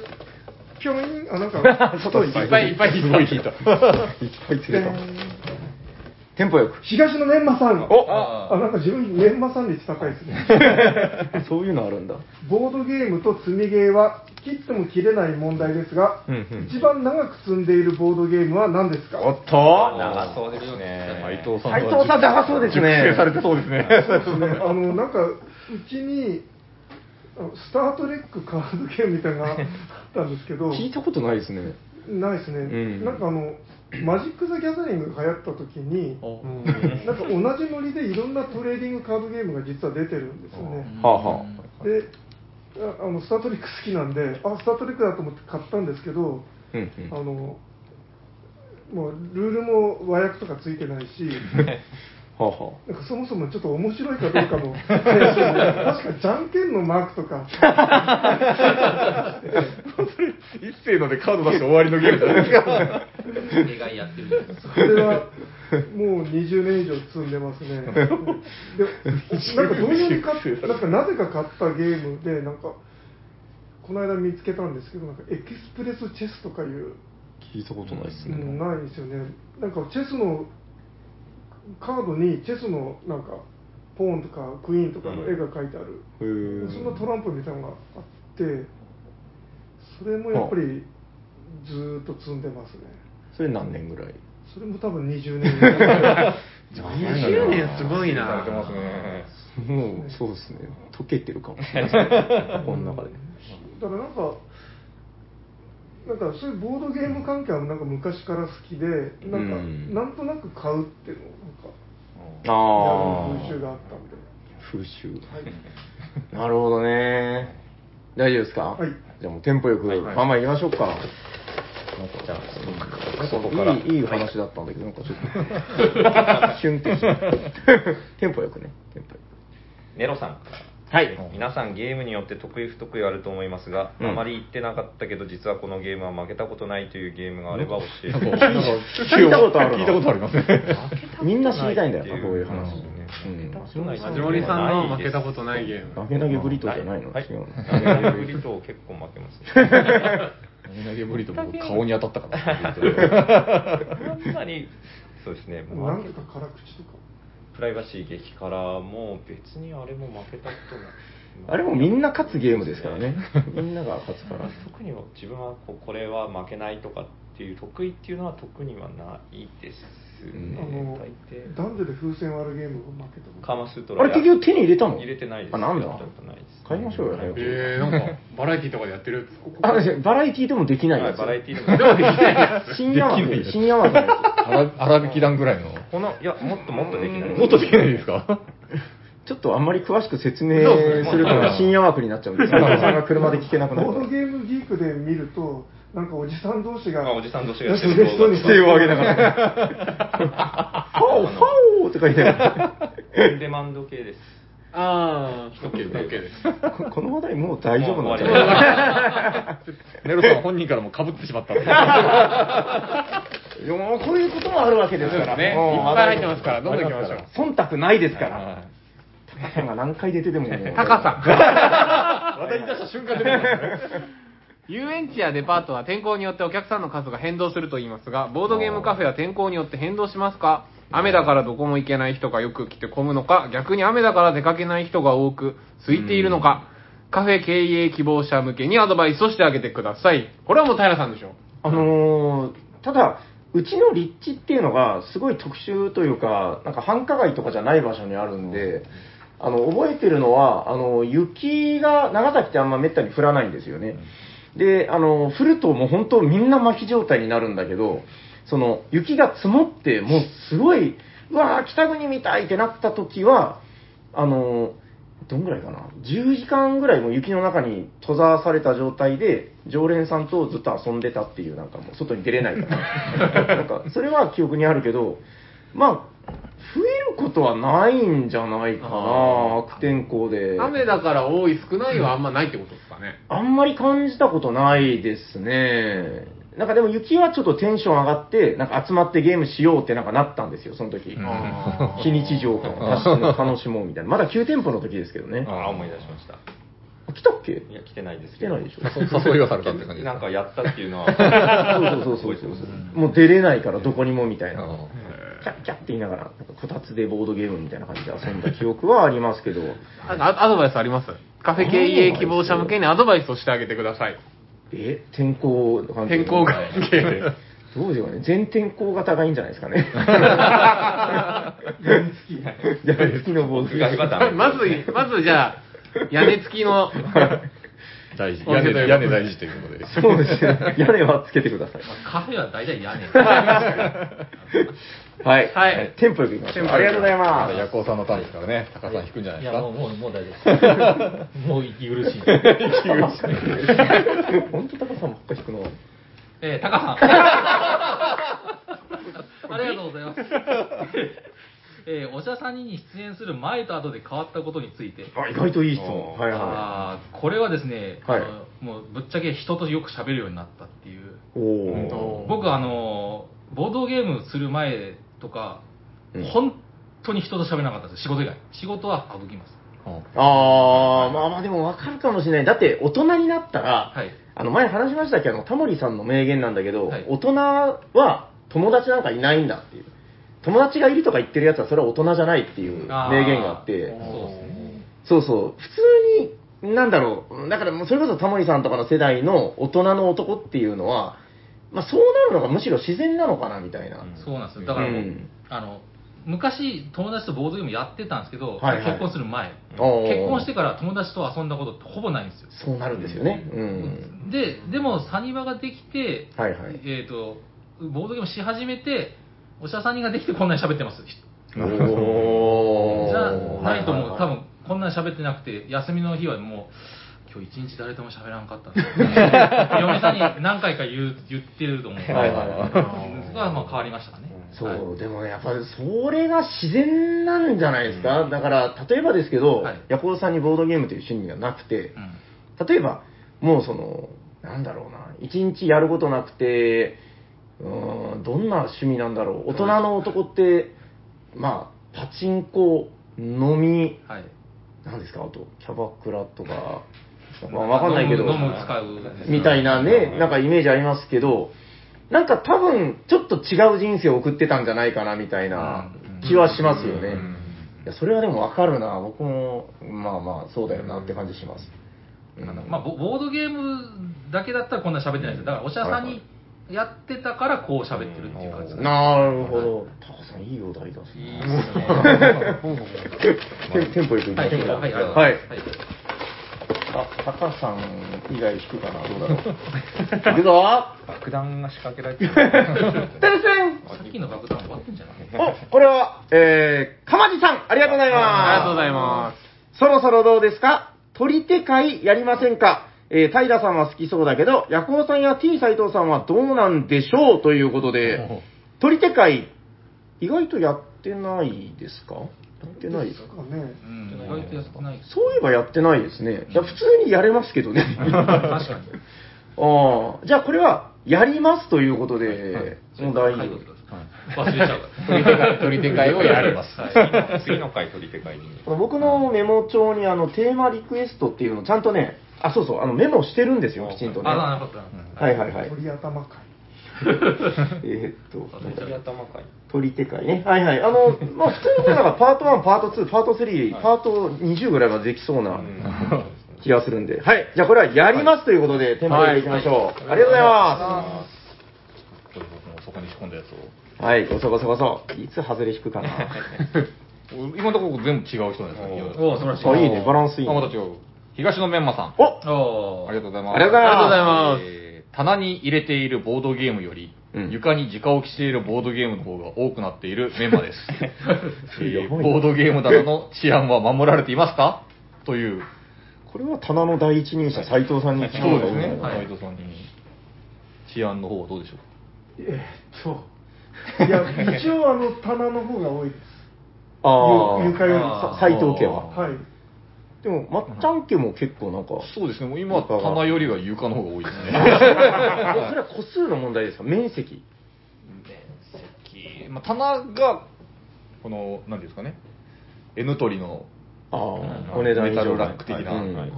ぴょん、あ、なんか、外いっいっぱいいっぱいすごい引いた。いっぱい釣れた。テンポよく。東のメンマさん。おあ、なんか自分メンマさん率高いですね。<laughs> そういうのあるんだ。ボードゲームと積みゲーは切っても切れない問題ですが、うんうん一番長く積んでいるボードゲームは何ですか？おっと長そうですね。斉藤さん斉藤さん長そうですね熟成されてそうですね。そうですね。<laughs> あの、なんか、うちに、スター・トレックカードゲームみたいなのがあったんですけど、<laughs> 聞いたことないですね。ないですね、うんなんかあの、マジック・ザ・ギャザリングが流行った時に、うんなんか同じノリでいろんなトレーディングカードゲームが実は出てるんですよね。はあはでああの、スター・トレック好きなんで、あ、スター・トレックだと思って買ったんですけど。あの、もうルールも和訳とかついてないし、<laughs> はあはなんかそもそもちょっと面白いかどうかも <laughs> 確かじゃんけんのマークとか、一斉のでカード出して終わりのゲームじゃないですか。映画やってる。それはもう20年以上積んでますね。でなんか同様に買っなんかなぜか買ったゲームで、なんか、この間見つけたんですけど、なんかエクスプレスチェスとかいう、聞いたことないですね。うん、ないんですよね。なんかチェスのカードにチェスのなんかポーンとかクイーンとかの絵が描いてある、へーそんなトランプみたいなのがあって、それもやっぱりずーっと積んでますね。それ何年ぐらい？それも多分20年ぐらい <laughs> 20年すごいなされてますね。もう、そうですね。溶けてるかもしれないですね。この中で。だからなんか、なんかそういうボードゲーム関係はなんか昔から好きで、なんか、うんなんとなく買うっていうのをあやる風習があったんで。風習。なるほどね。大丈夫ですか？はいじゃあもうテンポよく、はいまあまあ行きましょうか。じゃあ、なんかそこから。いいいい話だったんだけど、なんかちょっと、<laughs> シュンってして <laughs> テンポよくね、テンポよネロさんから。く。はい。皆さんゲームによって得意不得意あると思いますが、うんあまり言ってなかったけど実はこのゲームは負けたことないというゲームがあれば教えて <laughs> 聞いたことあるな聞いたことありますね。<laughs> みんな知りたいんだよな、こういう話。うんうん。マジモリさんの負けたことないゲーム。投げ投げブリトーじゃないのはい違うの。投げ投げブリトー結構負け <laughs> ますね。投げぶりと僕顔に当たったかり、そうですね、もうなんとか辛口とか。プライバシー激辛も別にあれも負けたことない。あれもみんな勝つゲームですからね。<laughs> みんなが勝つから。特には自分はこうこれは負けないとかっていう得意っていうのは特にはないですね。あの大抵。男女で風船割るゲームを負けたことカーマスートラあれ結局手に入れたの？入れてないです。あ、なんだ？やったことないです。買いましょうよ、早く。えー、なんか、バラエティとかでやってる <laughs> あ、バラエティでもできないはい、やつ。バラエティーでも。でもできないやつ。深夜枠できないやつ深夜枠荒荒引き団ぐらいの。この、いや、もっともっとできない。もっとできないですかつ。ちょっとあんまり詳しく説明すると深夜枠になっちゃうんで、さんが車で聞けなくなるボード。ゲームギークで見ると、なんかおじさん同士が、あおじさん同士が嬉しそうに手を挙げながら。ファオ、ファオとか言いながら。オンデマンド系です。あー、OK、OK です。ここの話題もう大丈夫なんじゃない？ネロさん本人からも被ってしまった <laughs> もうこういうこともあるわけですから。ねいっぱい入ってますからどんどん行きましょう忖度ないですから。はいタカさんが何回出てても。タカさん。話題に出した瞬間出てきますね。遊園地やデパートは天候によってお客さんの数が変動すると言いますが、ボードゲームカフェは天候によって変動しますか？雨だからどこも行けない人がよく来て混むのか、逆に雨だから出かけない人が多く空いているのか、カフェ経営希望者向けにアドバイスをしてあげてください。これはもう平さんでしょ？あのーただ、うちの立地っていうのがすごい特殊というか、なんか繁華街とかじゃない場所にあるんで、あの、覚えてるのは、あの、雪が、長崎ってあんまめったに降らないんですよね。で、あの、降るともう本当みんな麻痺状態になるんだけど、その、雪が積もって、もうすごい、うわー北国みたいってなった時は、あの、どんぐらいかな ?10 時間ぐらいも雪の中に閉ざされた状態で、常連さんとずっと遊んでたっていう、なんかもう外に出れないから。<laughs> なんか、それは記憶にあるけど、まあ、増えることはないんじゃないかな悪天候で。雨だから多い少ないはあんまないってことですかね。あんまり感じたことないですね。なんかでも雪はちょっとテンション上がって、なんか集まってゲームしようってなんかなったんですよ、その時。あー非日常感を楽しもうみたいな。まだ9店舗の時ですけどね。あ、思い出しました。あ来たっけ？いや、来てないです来けど。てないでしょ。誘いはされたって感じなんかやったっていうのは。そうそうそうそうそう。もう出れないからどこにもみたいな。あキャッキャッって言いながら、なんかこたつでボードゲームみたいな感じで遊んだ記憶はありますけど。なんかアアドバイスあります？カフェ経営希望者向けにアドバイスをしてあげてください。え？天候関係天候関係で。どうでしょうかね。全天候型がいいんじゃないですかね。屋根付き。<laughs> のボードゲーム。まず、まずじゃあ、屋根付きの、大事。屋根、屋根大事ということで。そうですね。屋根はつけてください。カフェは大体屋根。<laughs> はい。はいテンポよくいきましょう。ありがとうございまます。だ夜行さんのターンですからね。高さん引くんじゃないですか。いや、もう、もう、もう大丈夫です。<laughs> もう息苦しい。本当高さんばっか引くの。えー、タカさん。<laughs> ありがとうございます。えー、おしゃさんに出演する前と後で変わったことについて。あ、意外といい質問。はいはあーこれはですね、はいあのもうぶっちゃけ人とよく喋るようになったっていう。い。おお。僕、あの、ボードゲームする前とか、うん本当に人と喋らなかったです、仕事以外。仕事は省きます。ああ、まあまあでもわかるかもしれない。だって大人になったら、はい。あの前話しましたけ？ど、タモリさんの名言なんだけど、はい大人は友達なんかいないんだっていう。友達がいるとか言ってるやつはそれは大人じゃないっていう名言があって、そう。そう普通に、なんだろう、だからもうそれこそタモリさんとかの世代の大人の男っていうのは、まあそうなるのがむしろ自然なのかなみたいな。そうなんですよ。だからもう、うんあの、昔友達とボードゲームやってたんですけど、はいはい結婚する前。結婚してから友達と遊んだことってほぼないんですよ。そうなるんですよね。うん。で、でもサニバができて、はいはい。えっ、と、ボードゲームし始めて、おしゃさんにができてこんなに喋ってます。じゃないともう。多はい分こんなに喋ってなくて、休みの日はもう、今日一日誰とも喋らんかったんで。す <laughs> よ嫁さんに何回か言う言ってると思う。はいはいはい。そこはまあ変わりましたかね。そう、はい。でもね、やっぱりそれが自然なんじゃないですか？だから、例えばですけど、はい。ヤコウさんにボードゲームという趣味がなくて、うん。例えば、もうその、なんだろうな、一日やることなくて、うーん、どんな趣味なんだろう。大人の男って、まあ、パチンコ、飲み、はい。なんですか、あと、キャバクラとか、まあ、わかんないけど、飲む飲む使う。みたいなね、なんかイメージありますけど、なんか多分、ちょっと違う人生を送ってたんじゃないかな、みたいな気はしますよね。いや、それはでもわかるな。僕も、まあまあ、そうだよなって感じします。うんまあ、ボボードゲームだけだったらこんな喋ってないですよ。だから、おしゃさんにやってたからこう喋ってるっていう感じね。なるほど。タカさん、いいお題だいいですね。<laughs> テンポよくいきましょうか。はい、はい、はい。はい。あ、タカさん以外引くかな？どうだろう。<laughs> 行くぞ爆弾が仕掛けられてる。<laughs> テレセンさっきの爆弾終わってんじゃない？お、これは、えー、かまじさん、ありがとうございます。ありがとうございます。そろそろどうですか？取り手会やりませんか？えー、平さんは好きそうだけど、ヤコウさんや T 斎藤さんはどうなんでしょうということで、<laughs> 取り手会、意外とやってないですか？やってないですかかね。うん、意外とやってない。そういえばやってないですね。いや、普通にやれますけどね。<laughs> 確かに。<laughs> ああ、じゃあこれは、やりますということで、もう大丈夫。忘れちゃう。取り手会取り手会をやります。次の次の回取り手会に。僕のメモ帳にあのテーマリクエストっていうのをちゃんとね、あ、そうそう、あのメモしてるんですよ、きちんとね。あ、なはるほど。いはいはい。<laughs> 鳥頭会。えーっと、鳥頭会。取り手会ね。はいはい。あの、まあ普通になんかパート1、パート2、パート3、パート20ぐらいまでできそうな <laughs> 気がするんで。はい。じゃあこれはやりますということで、テーマでいきましょう。ありがとうございまこれ僕もそこに仕込んだやつを。す。はい、ごそごそごそ。いつ外れ引くかな。<laughs> 今のところ全部違う人なんですよ。おお、素晴らしい。あ、いいね、バランスいいね。あまた違う。東野メンマさん。おおありがとうございます。ありがとうございます棚に入れているボードゲームより、うん床に直置きしているボードゲームの方が多くなっているメンマです。<laughs> えーやばいなボードゲーム棚の治安は守られていますか？という。これは棚の第一人者、斉藤さんに聞くそうですね。はい斉藤さんに。治安の方はどうでしょう？えーっと、いや、一応あの棚の方が多いです。<laughs> ああ、ゆ床よりさ斉藤家は。はい。でも、まっちゃん家も結構なんか、そうですね。もう今は棚よりは床の方が多いですね。<laughs> それは個数の問題ですか？面積。まあ、棚が、この、なんていうんですかね。N 取りのお値段以上メタルラック的な、うん。はい。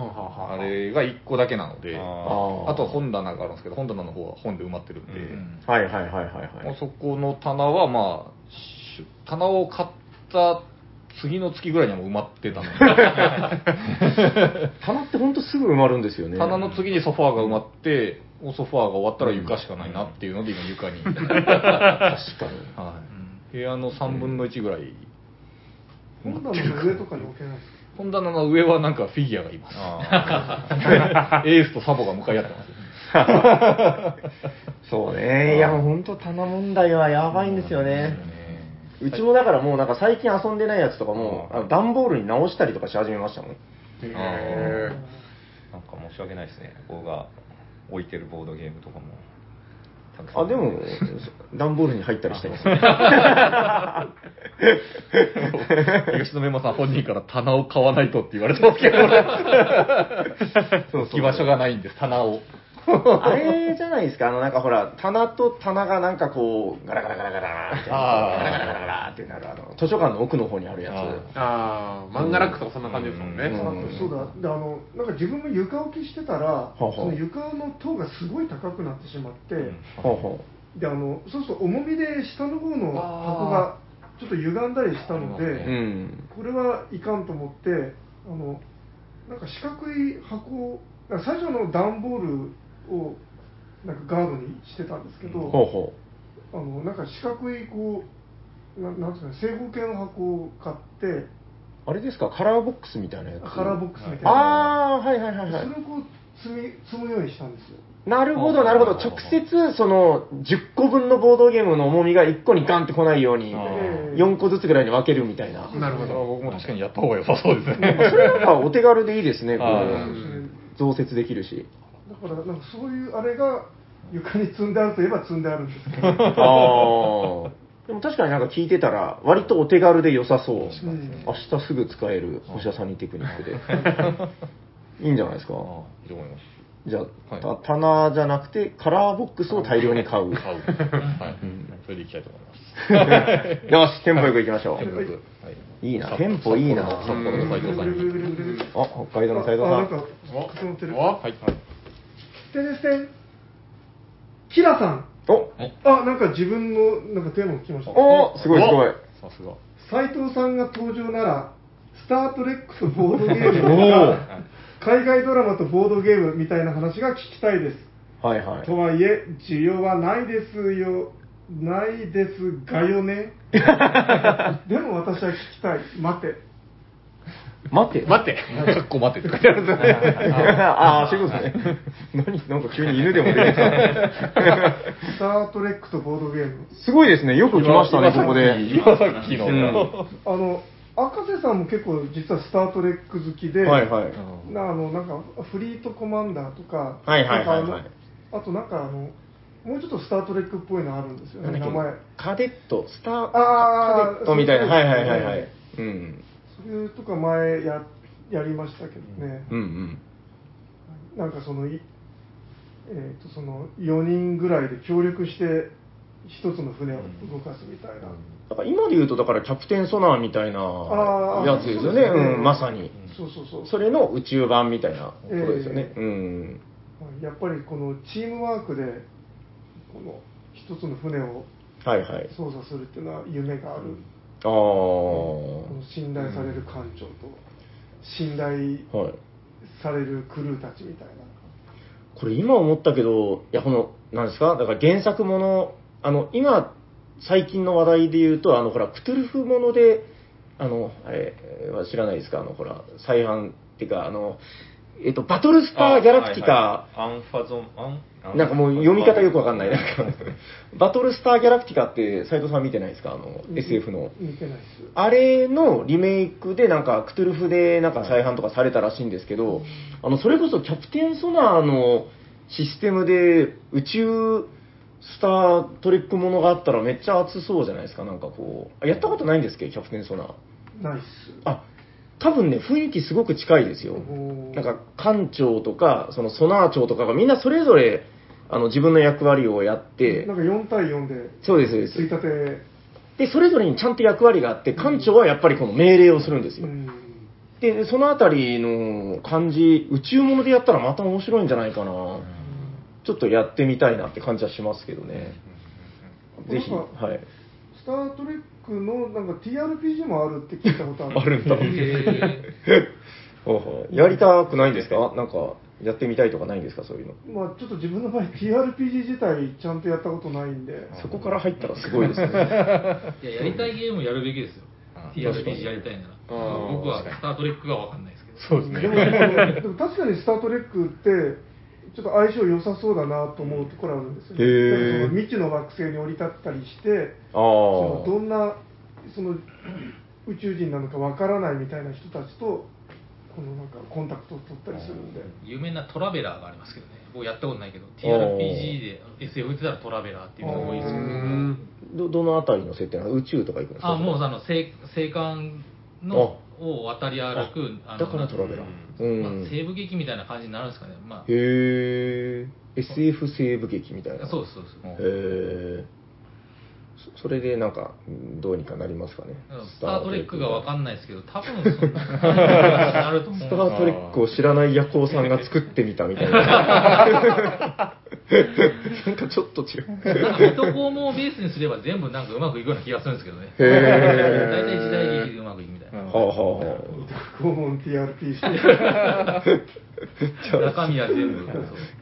あれが1個だけなので、あとは本棚があるんですけど、本棚の方は本で埋まってるんで、うん。はいはいはいはいはい。そこの棚はまあ、し棚を買った次の月ぐらいにはもう埋まってたので、<laughs> 棚ってほんとすぐ埋まるんですよね。棚の次にソファーが埋まって、もうソファーが終わったら床しかないなっていうので、今床に。確かに。はい、部屋の3分の1ぐらい。本棚の上とかに置けないですか本棚の上はなんかフィギュアがいます。あ <laughs> エースとサボが向かい合ってます。<laughs> そうね。いや、もうほんと棚問題はやばいんですよね。うちもだからもうなんか最近遊んでないやつとかも、うんあの段ボールに直したりとかし始めましたもん。ーなんか申し訳ないですね。僕が置いてるボードゲームとかも。たくさんあ、でも、<laughs> 段ボールに入ったりしてますね。<laughs> 吉野メンマさん本人から棚を買わないとって言われてますけど、<laughs> そう置き場所がないんです、棚を。<laughs> あれじゃないですか、あのなんかほら、棚と棚がなんかこう、ガラガラガラガラって、ガラガラガラガラってなる、あの、図書館の奥の方にあるやつ。ああ、漫画ラックとかそんな感じですもんね。うん。あそうだ。であのなんか自分も床置きしてたら、はあその床の塔がすごい高くなってしまって、であのそうすると重みで下の方の箱がちょっと歪んだりしたので、う。うん。これはいかんと思ってあのなんか四角い箱最初の段ボールをなんかガードにしてたんですけど、ほうほあのなんか四角いこうななんていうか正方形の箱を買ってう。あれですか？カラーボックスみたいなやつ？カラーボックスみたいな、ああー、はいはいはいはいそれを。こう積み積むようにしたんですよなるほど、なるほど。直接、その、10個分のボードゲームの重みが1個にガンって来ないように、ええ4個ずつぐらいに分けるみたいな。なるほど。僕も確かにやった方が良さそうですそね。れなんかお手軽でいいですね、こはいう、増設できるし。だからなんかそういうあれが床に積んであるといえば積んであるんですけど、ああ。でも確かになんか聞いてたら、割とお手軽で良さそう。うん明日すぐ使えるお医者さんにテクニックで。いいんじゃないですか？ああいいと思います。じゃあ、はいた棚じゃなくて、カラーボックスを大量に買う。買う。はい。それでいきたいと思います。<laughs> よし、テンポよく行きましょはいう。いいな、テンポいいな。札幌の斉藤さんに。あ、北海道の斉藤さん。あなんか重なってるはい。てんてんキラさん。お。あなんか自分のなんかテーマが来ましたおすごいすごい。さすが。斉藤さんが登場ならスター・トレックとボードゲーム。<laughs> おー。海外ドラマとボードゲームみたいな話が聞きたいです。はいはい。とはいえ需要はないですよ。ないですがよね。<laughs> でも私は聞きたい。待て待って。待って。かっこ待ってって書いてあるんですね。ああ、そういうことね。何なんか急に犬でも出てきた。スター・トレックとボードゲームすごいですね。よく来ましたね、ここで。今さっきの。うんあの赤瀬さんも結構実はスター・トレック好きで、はいはい。なあのなんかフリートコマンダーとか、はいはいはいはいあとなんかあのもうちょっとスター・トレックっぽいのあるんですよね名前カデット、スター、カデットみたいな。はいはいはいはいえ。うん。それとか前ややりましたけどね、うんうん。なんかそのいえー、とその4人ぐらいで協力して一つの船を動かすみたいな、だから今で言うと、だからキャプテンソナーみたいなやつですよね。ねうん、まさに。そうそうそうそれの宇宙版みたいなことですよね。うん。やっぱりこのチームワークでこの一つの船をはいはい。操作するっていうのは夢がある、ああ。この信頼される艦長と信頼はい。されるクルーたちみたいな。これ今思ったけど、いや、この、なんですか？だから原作もの、あの、今、最近の話題で言うと、あの、ほら、クトゥルフもので、あの、あれは知らないですか？あの、ほら、再販っていうか、あの、えっと、バトルスター・ギャラクティカ、はいはい。アンファゾン、アン？なんかもう読み方よくわかんない。なんか、バトルスター・ギャラクティカって、斉藤さん見てないですか？あの、SF の。見てないですあれのリメイクで、なんか、クトゥルフで、なんか再販とかされたらしいんですけど、あの、それこそキャプテンソナーのシステムで、宇宙スタートレックものがあったらめっちゃ熱そうじゃないですか、なんかこう。あやったことないんですけ？ど、キャプテンソナー。ないっすあ、多分ね、雰囲気すごく近いですよ。なんか、艦長とか、そのソナー長とかがみんなそれぞれ、あの、自分の役割をやってなん、か4対4でそうです、そうです。ついたてで、それぞれにちゃんと役割があって、艦長はやっぱりこの命令をするんですよ。うんで、そのあたりの感じ、宇宙物でやったらまた面白いんじゃないかな。ちょっとやってみたいなって感じはしますけどね。ぜひ、はい。スター・トレックのなんか TRPG もあるって聞いたことある <laughs> あるんだ。<laughs> ほうほうやりたくないんですか？なんか、やってみたいとかないんですか？そういうの。まあちょっと自分の場合 TRPG 自体ちゃんとやったことないんでそこから入ったらすごいですね。<laughs> いや、やりたいゲームをやるべきですよあ。TRPG やりたいなら。僕はスタートレックがわかんないですけど。そうですね。でもでも確かにスター・トレックってちょっと相性良さそうだなと思うところあるんですよね。へー。未知の惑星に降り立ったりしてあそのあ。どんなその宇宙人なのかわからないみたいな人たちとこのなんかコンタクトを取ったりするんで。有名なトラベラーがありますけどね。僕やったことないけど、ー TRPG で SF 言ってたらトラベラーっていうのが多いですよね。ど、<laughs> どのあたりの設定なの？宇宙とか行くんですかあ、もうあの、星星間のを渡り歩く、あのだからトラベラー。うまあん。西部劇みたいな感じになるんですかね。まあ、へえ。SF 西部劇みたいな。そうそうです。へえ。そそれでなんか、どうにかなりますかね？スター・トレックがわかんないですけど、多分そんなると思う。<laughs> スター・トレックを知らないヤコウさんが作ってみたみたいな。<laughs> なんかちょっと違う。なんか水戸黄門をベースにすれば全部なんかうまくいくような気がするんですけどね。へー大体時代劇でうまくいくみたいな。はあはあは拷問 TRPC。あ。<laughs> じゃあ、中身は全部。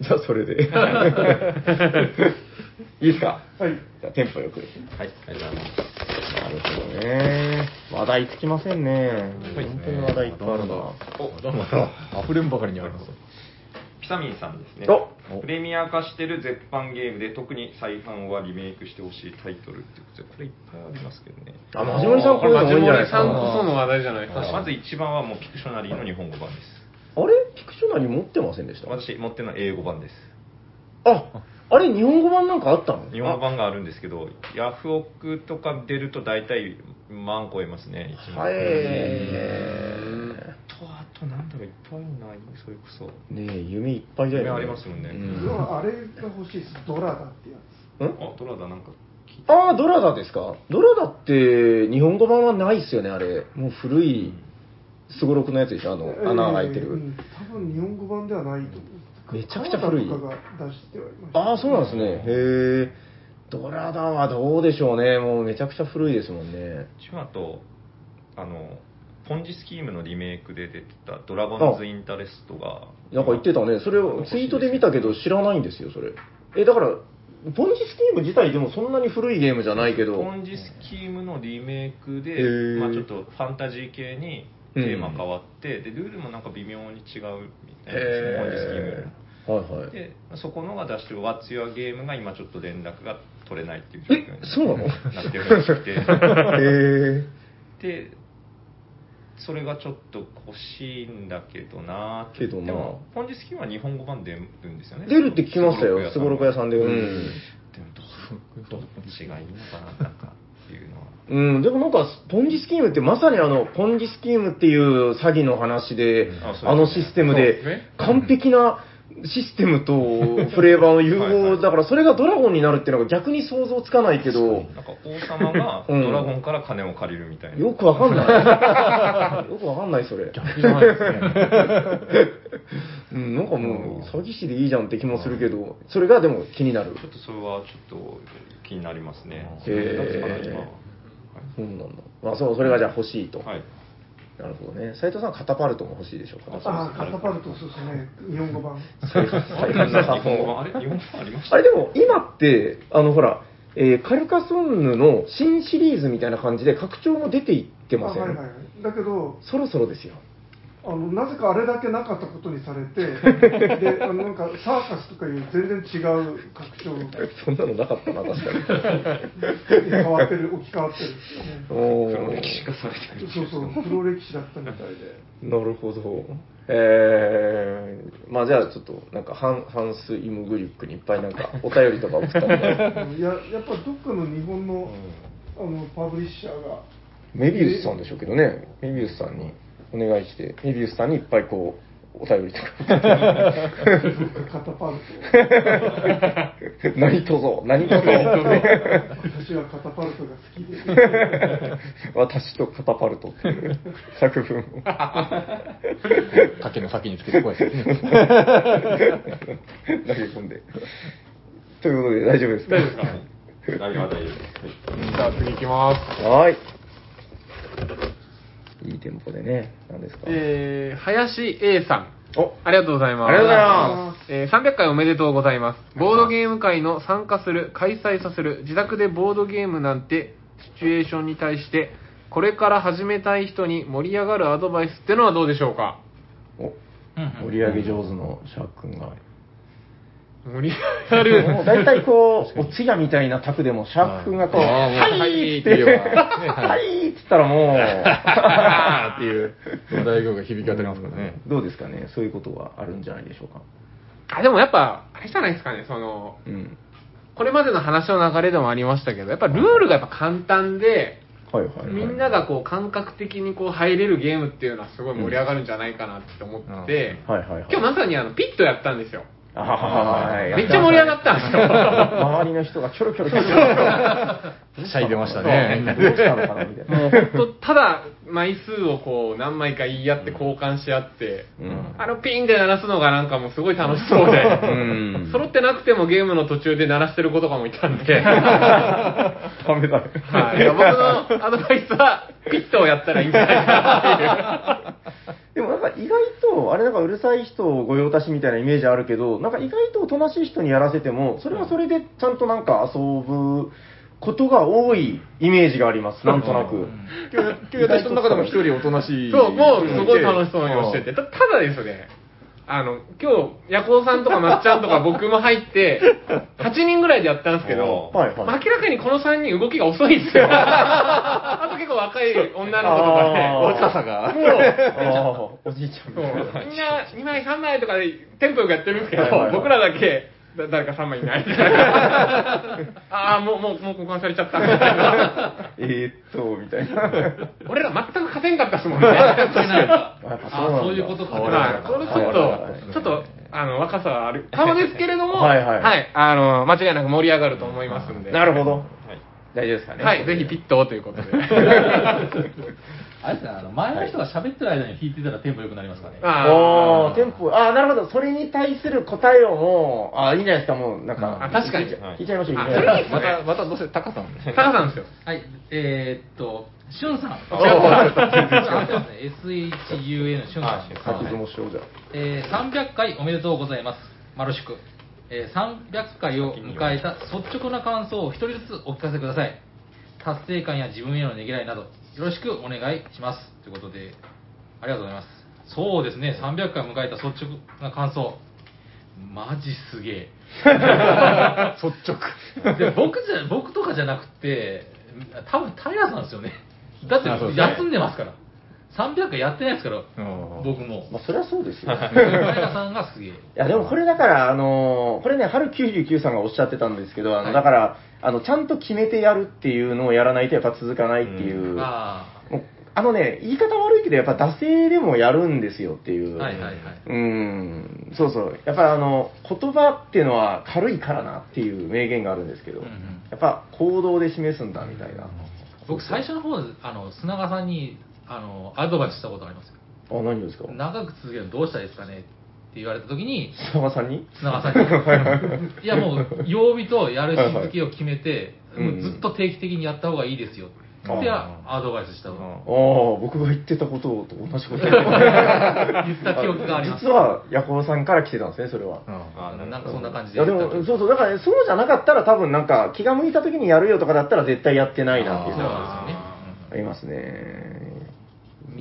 じゃあそれで。いいですか？はい。じゃあテンポよく。はい、ありがとうございます。なるほどね。話題つきませんね。そうですね本当に話題いっぱいあるな。どうも溢れんばかりにあります。ピサミンさんですねお。プレミア化してる絶版ゲームで特に再販はリメイクしてほしいタイトルってことで、これいっぱいありますけどね。あ、マジモリさんこういうの多いんじゃないですさんこか。その話題じゃないですか。まず一番はもうピクショナリーの日本語版です。あれ？ピクショナリー持ってませんでした？私持ってるのは英語版です。あ、あれ日本語版なんかあったの？日本語版があるんですけど、ヤフオクとか出ると大体万超えますね、一万はい。と、あとなんだろう、いっぱいあるな、それこそ。ねえ、夢いっぱいだよね。夢ありますもんねう要はあれが欲しいです。ドラダってやつ。んあ、ドラダなんか。ああ、ドラダですか？ドラダって日本語版はないっすよね、あれ。もう古い、すごろくのやつでしょあの、穴開いてる。多分日本語版ではないと思う。めちゃくちゃ古い。ああ、そうなんですね。へえ。ドラダはどうでしょうね。もうめちゃくちゃ古いですもんね。一応あと、あの、ポンジスキームのリメイクで出てたドラゴンズ・インタレストが、なんか言ってたね。それをツイートで見たけど知らないんですよ、それ。え、だから、ポンジスキーム自体でもそんなに古いゲームじゃないけど。ポンジスキームのリメイクでまあちょっとファンタジー系にテーマ変わって、で、ルールもなんか微妙に違うみたいですね、ポンジスキーム。はいはい。で、そこのが出してる What's Your Game が今ちょっと連絡が取れないっていう状況えに、そうなの？なってるらしくて。<laughs> へで、それがちょっと欲しいんだけどなけどなでも、ポンジスキームは日本語版出るんですよね。え。出るって聞きましたよ、すごろく屋さんで。うん。でもど、どっちがいいのかな、なんかっていうのは。うん、でもなんか、ポンジスキームってまさにあの、ポンジスキームっていう詐欺の話で、あそうですね。あのシステムでそうですね、完璧なシステムとフレーバーの融はいはい合、だからそれがドラゴンになるっていうのが逆に想像つかないけど、なんか王様がうん。ドラゴンから金を借りるみたいな。よくわかんない。<laughs> よくわかんない、それ。逆じゃないですね。うん、なんかもう、詐欺師でいいじゃんって気もするけど、それがでも気になる。ちょっとそれはちょっと気になりますね。へーそうなんだ。まあそう、それがじゃあ欲しいと。はい。なるほどね。斉藤さん、カタパルトも欲しいでしょうか。ああ、カタパルト、そうですね。日本語版。再販なさ日本語版そう。あれ日本語版ありましたあれでも、今って、あの、ほら、えーカルカソンヌの新シリーズみたいな感じで拡張も出ていってません、あはいはいはい。だけど、そろそろですよ。あのなぜかあれだけなかったことにされて、<laughs> であのなんかサーカスとかいう全然違う拡張そんなのなかったな、確かに。変わってる、置き換わってるね。黒歴史化されてる。そうそう、黒歴史だったみたいで。なるほど。えー、まあじゃあちょっと、なんかハン、ハンス・イムグリュックにいっぱいなんか、お便りとか送ったりいややっぱどっかの日本のあのパブリッシャーが、メビウスさんでしょうけどね、メビウスさんにお願いして、メビウスさんにいっぱいこう、お便りとか。カタパルト。何とぞ、何とぞ。私はカタパルトが好きで。私とカタパルトっていう作文を。竹の先につけてこうやってね。投げ込んで。ということで大丈夫ですか？大丈夫ですか？大丈夫大丈夫。じゃあ次行きます。はい。いいテンポでね。何ですかえー、林 A さん。おありがとうございます。ありがとうございまえー300回おめでとうございます。ボードゲーム会の参加する、開催させる、自宅でボードゲームなんてシチュエーションに対して、これから始めたい人に盛り上がるアドバイスってのはどうでしょうか？お盛り上げ上手のシャーク君が。盛り上がる。もう大体こう、お通夜みたいな卓でもシャーク君がこう、はいはいって言ってはいはいって言ったらもう、<laughs> っていう話題が響き当たりますからね。どうですかねそういうことはあるんじゃないでしょうか。あ、でもやっぱ、あれじゃないですかね、その、うん。これまでの話の流れでもありましたけど、やっぱルールがやっぱ簡単で、はいはい、はい。みんながこう感覚的にこう入れるゲームっていうのはすごい盛り上がるんじゃないかなって思ってて。今日まさにあのピットやったんですよ。はい。めっちゃ盛り上がったんですよ。<laughs> 周りの人がキョロキョロしゃいでましたね。どうしたのかなみたいな。もう本当、ただ枚数をこう何枚か言い合って交換し合って、うん。あのピンで鳴らすのがなんかもうすごい楽しそうで、うん。揃ってなくてもゲームの途中で鳴らしてる子とかもいたんで、<laughs> ダメだね。はい、僕のアドバイスは、ピットをやったらいいんじゃないかなっていう。でもなんか意外と、あれなんかうるさい人を御用達みたいなイメージあるけど、なんか意外とおとなしい人にやらせても、それはそれでちゃんとなんか遊ぶことが多いイメージがあります、なんとなく。今日今日やった人の中でも一人おとなしい。そう、もうすごい楽しそうにしてて、たただですね、あの、今日、ヤコウさんとかまっちゃんとか僕も入って、<laughs> 8人ぐらいでやったんですけど、はいはい明らかにこの3人動きが遅いんですよ。<laughs> あと結構若い女の子とかで、あー若さが。あーおじいちゃんみそうたいな。みんな2枚3枚とかでテンポよくやってるんですけど、はいはいはい僕らだけ、だ誰か3枚いない。<laughs> ああ、もう、もう、もう交換されちゃったみたいな。えーっと、みたいな。俺ら全く勝てんかったっすもんね。なんかやっぱそうなんだあそういうことか。はい、これちょっはいはいはいと、ちょっと、あの、若さはあるかもですけれども、はいはいあの、間違いなく盛り上がると思いますんで。なるほど。はい大丈夫ですかね。はい、ぜひピットをということで。あれですね、あの前の人が喋ってる間に弾いてたらテンポ良くなりますかね。おー、テンポ、あー、なるほど。それに対する答えをもう、あー、いいんじゃないですか、もう、なんか。あ確かに聞いちゃいましょう、あいまた、またどうせタカさん。タカさんですよ。はい、えー、っと、しゅんさん。SHUN しゅんさん。先相撲しようじゃ。えー300回おめでとうございます。丸祝。えー300回を迎えた率直な感想を一人ずつお聞かせください。達成感や自分へのねぎらいなど、よろしくお願いします。ということで、ありがとうございます。そうですね、300回迎えた率直な感想。マジすげえ。<laughs> 率直。で僕じゃ僕とかじゃなくて多分平さんですよねだって休んでますから300回やってないですからうん僕もまあ、それはそうですよ。平さんがすげえいや、でもこれだから、あのーこれね、春99さんがおっしゃってたんですけど、あの、はいだから、あの、ちゃんと決めてやるっていうのをやらないとやっぱ続かないっていう。あもうあのね、言い方悪いけど、やっぱ惰性でもやるんですよっていう。あはいはいはいうん、そうそう。やっぱりあの、言葉っていうのは軽いからなっていう名言があるんですけど、うんうんやっぱ行動で示すんだみたいな。僕最初の方あの砂川さんにあのアドバイスしたことありますよ。あ、何をですか？長く続けるのどうしたらいいですかねって言われた時に砂川さんに？砂川さんに。<laughs> いやもう曜日とやる日付を決めて、はいはいもうずっと定期的にやった方がいいですよってうんアドバイスしたの。ああ、僕が言ってたことと同じこと。言 <laughs> 言った記憶があります。実は、ヤコウさんから来てたんですね、それは。あなんかそんな感じいやでも、そうそう、だから、ね、そうじゃなかったら多分なんか、気が向いた時にやるよとかだったら絶対やってないなっていうのはありますね。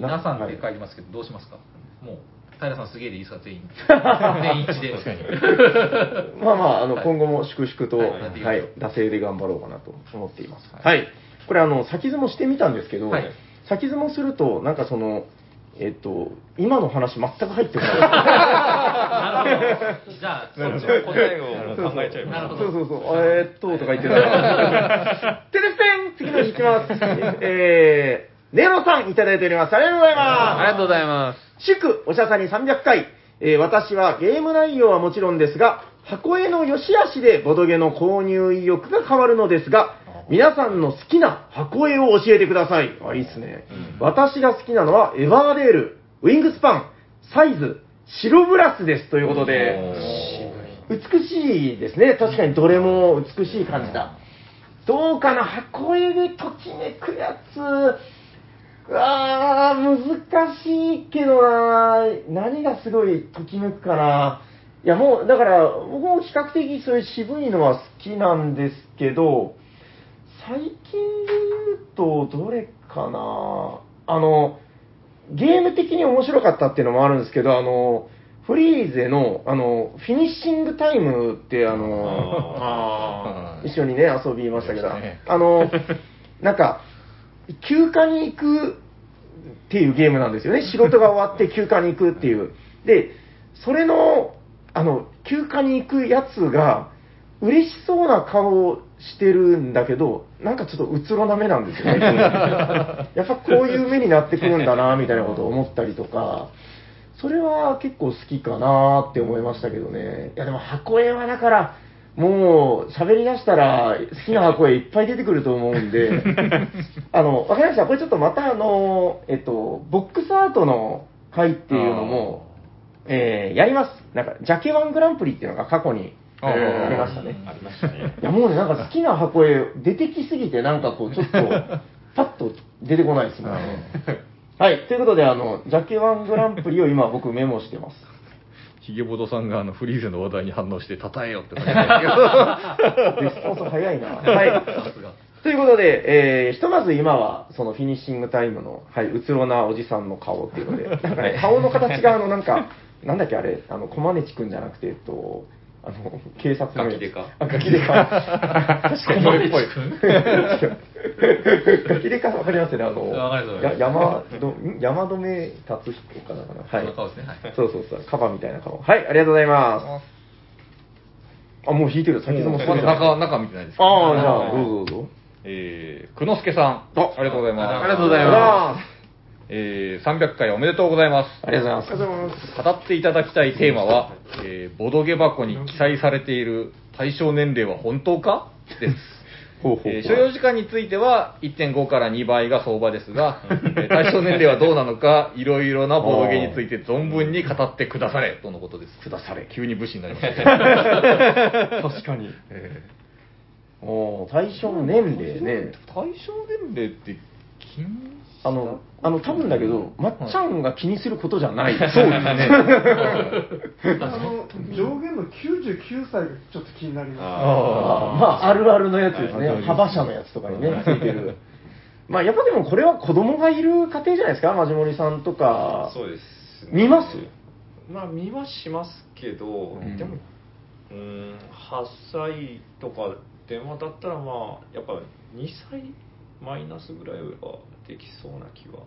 皆さんって書いてますけど、どうしますか？もう、平さんすげえでいいですか、全員。<laughs> 全員一致で。確かにまあまあ、あの、はい今後も粛々と、はいはい惰性で頑張ろうかなと思っています。はい。これ、あの、先相撲してみたんですけど、はい先相撲すると、なんかその、えっと、今の話全く入ってこない。<laughs> なるほど。じゃあ、そっち答えを考えちゃいなるほどそうそうそう、<laughs> えーっと、とか言ってたら。テレスペン次のに行きます。えー、ネロさんいただいております。ありがとうございます。ありがとうございます。祝おしゃさに300回、えー私はゲーム内容はもちろんですが、箱絵の良し悪しでボドゲの購入意欲が変わるのですが、皆さんの好きな箱絵を教えてください。あ、いいっすね。私が好きなのは、エバーデール、ウィングスパン、サイズ、白ブラスです。ということで、美しいですね。確かにどれも美しい感じだ。どうかな箱絵でときめくやつ。うわー、難しいけどな何がすごいときめくかな。いや、もう、だから、僕も比較的そういう渋いのは好きなんですけど、最近で言うと、どれかな。あの、ゲーム的に面白かったっていうのもあるんですけど、あの、フリーゼの、あの、フィニッシングタイムって、あの、あ一緒にね、遊びましたけど、ね。あの、なんか、休暇に行くっていうゲームなんですよね。仕事が終わって休暇に行くっていう。で、それの、あの、休暇に行くやつが、嬉しそうな顔をしてるんだけど、なんかちょっとうつろな目なんですよね。<laughs> やっぱこういう目になってくるんだな、みたいなことを思ったりとか、それは結構好きかなって思いましたけどね。いやでも箱絵はだから、もう喋り出したら好きな箱絵いっぱい出てくると思うんで、<laughs> あの、わかりました。これちょっとまたあの、えっと、ボックスアートの回っていうのも、えーやります。なんか、ジャケワングランプリっていうのが過去にありましたね。ありましたね。いやもうね、なんか好きな箱絵出てきすぎて、なんかこう、<laughs> ちょっと、パッと出てこないですもんね。はい、ということで、あの、ジャケワングランプリを今僕メモしてます。ヒゲボドさんがあのフリーゼの話題に反応して、たたえよって言ってましたけど <laughs> レスポンス早いな。はい。ということで、えーひとまず今は、そのフィニッシングタイムの、はい、うつろなおじさんの顔っていうので、なんかね、顔の形が、あの、なんか、なんだっけあれ、あの、コマネチくんじゃなくて、えっと、あの、警察の。ガキデカあ、ガキデカ。<laughs> 確かにそれっぽい。<laughs> ガキデカわかりますよね、あの、わかりますわかりますや山ど、ん？山止め達彦かなかな。はい。その顔ですねはいそうそうそう、カバみたいな顔。はい、ありがとうございます。あ、もう弾いてる。先ほども中、中見てないですああ、じゃあ、どうぞどうぞ。えー、くのすけさん。ありがとうございます。ありがとうございます。えー、300回おめでとうございます。ありがとうございます。ありがとうございます。語っていただきたいテーマは、えーボドゲ箱に記載されている対象年齢は本当か？です。<laughs> ほうほうほうえー所要時間については1.5から2倍が相場ですが、えー対象年齢はどうなのか、<laughs> いろいろなボドゲについて存分に語ってくだされ、とのことです。くだされ。急に武士になりました。<laughs> 確かに。えおー対象年齢ね。ー対象年齢って気にあの、あの、多分だけど、まっちゃんが気にすることじゃない。そうですね。<laughs> あの上限の99歳がちょっと気になります。あーまあ、あるあるのやつですね。はい幅車のやつとかにね、ついてる。まあ、やっぱでもこれは子供がいる家庭じゃないですか、マジモリさんとか。そうです、見ます？まあ見はしますけど、んでもうーん8歳とかでもだったらまあやっぱ2歳マイナスぐらいはできそうな気は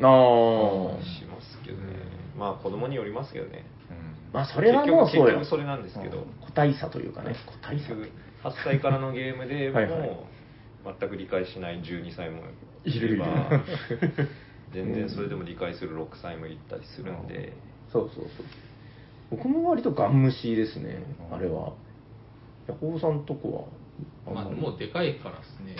ああ。しますけどね、まあ子供によりますけどね。まあ、それはもう結そうよ。局結局それなんですけど、個体差というかね、個体差。結局8歳からのゲームでも <laughs> はいはい。全く理解しない12歳もいるいる。れ <laughs> ば全然それでも理解する6歳もいたりするんで、そうそうそう。僕も割とガン虫ですね、あれは。ヤホーさんとこは。まあ、もうでかいからですね。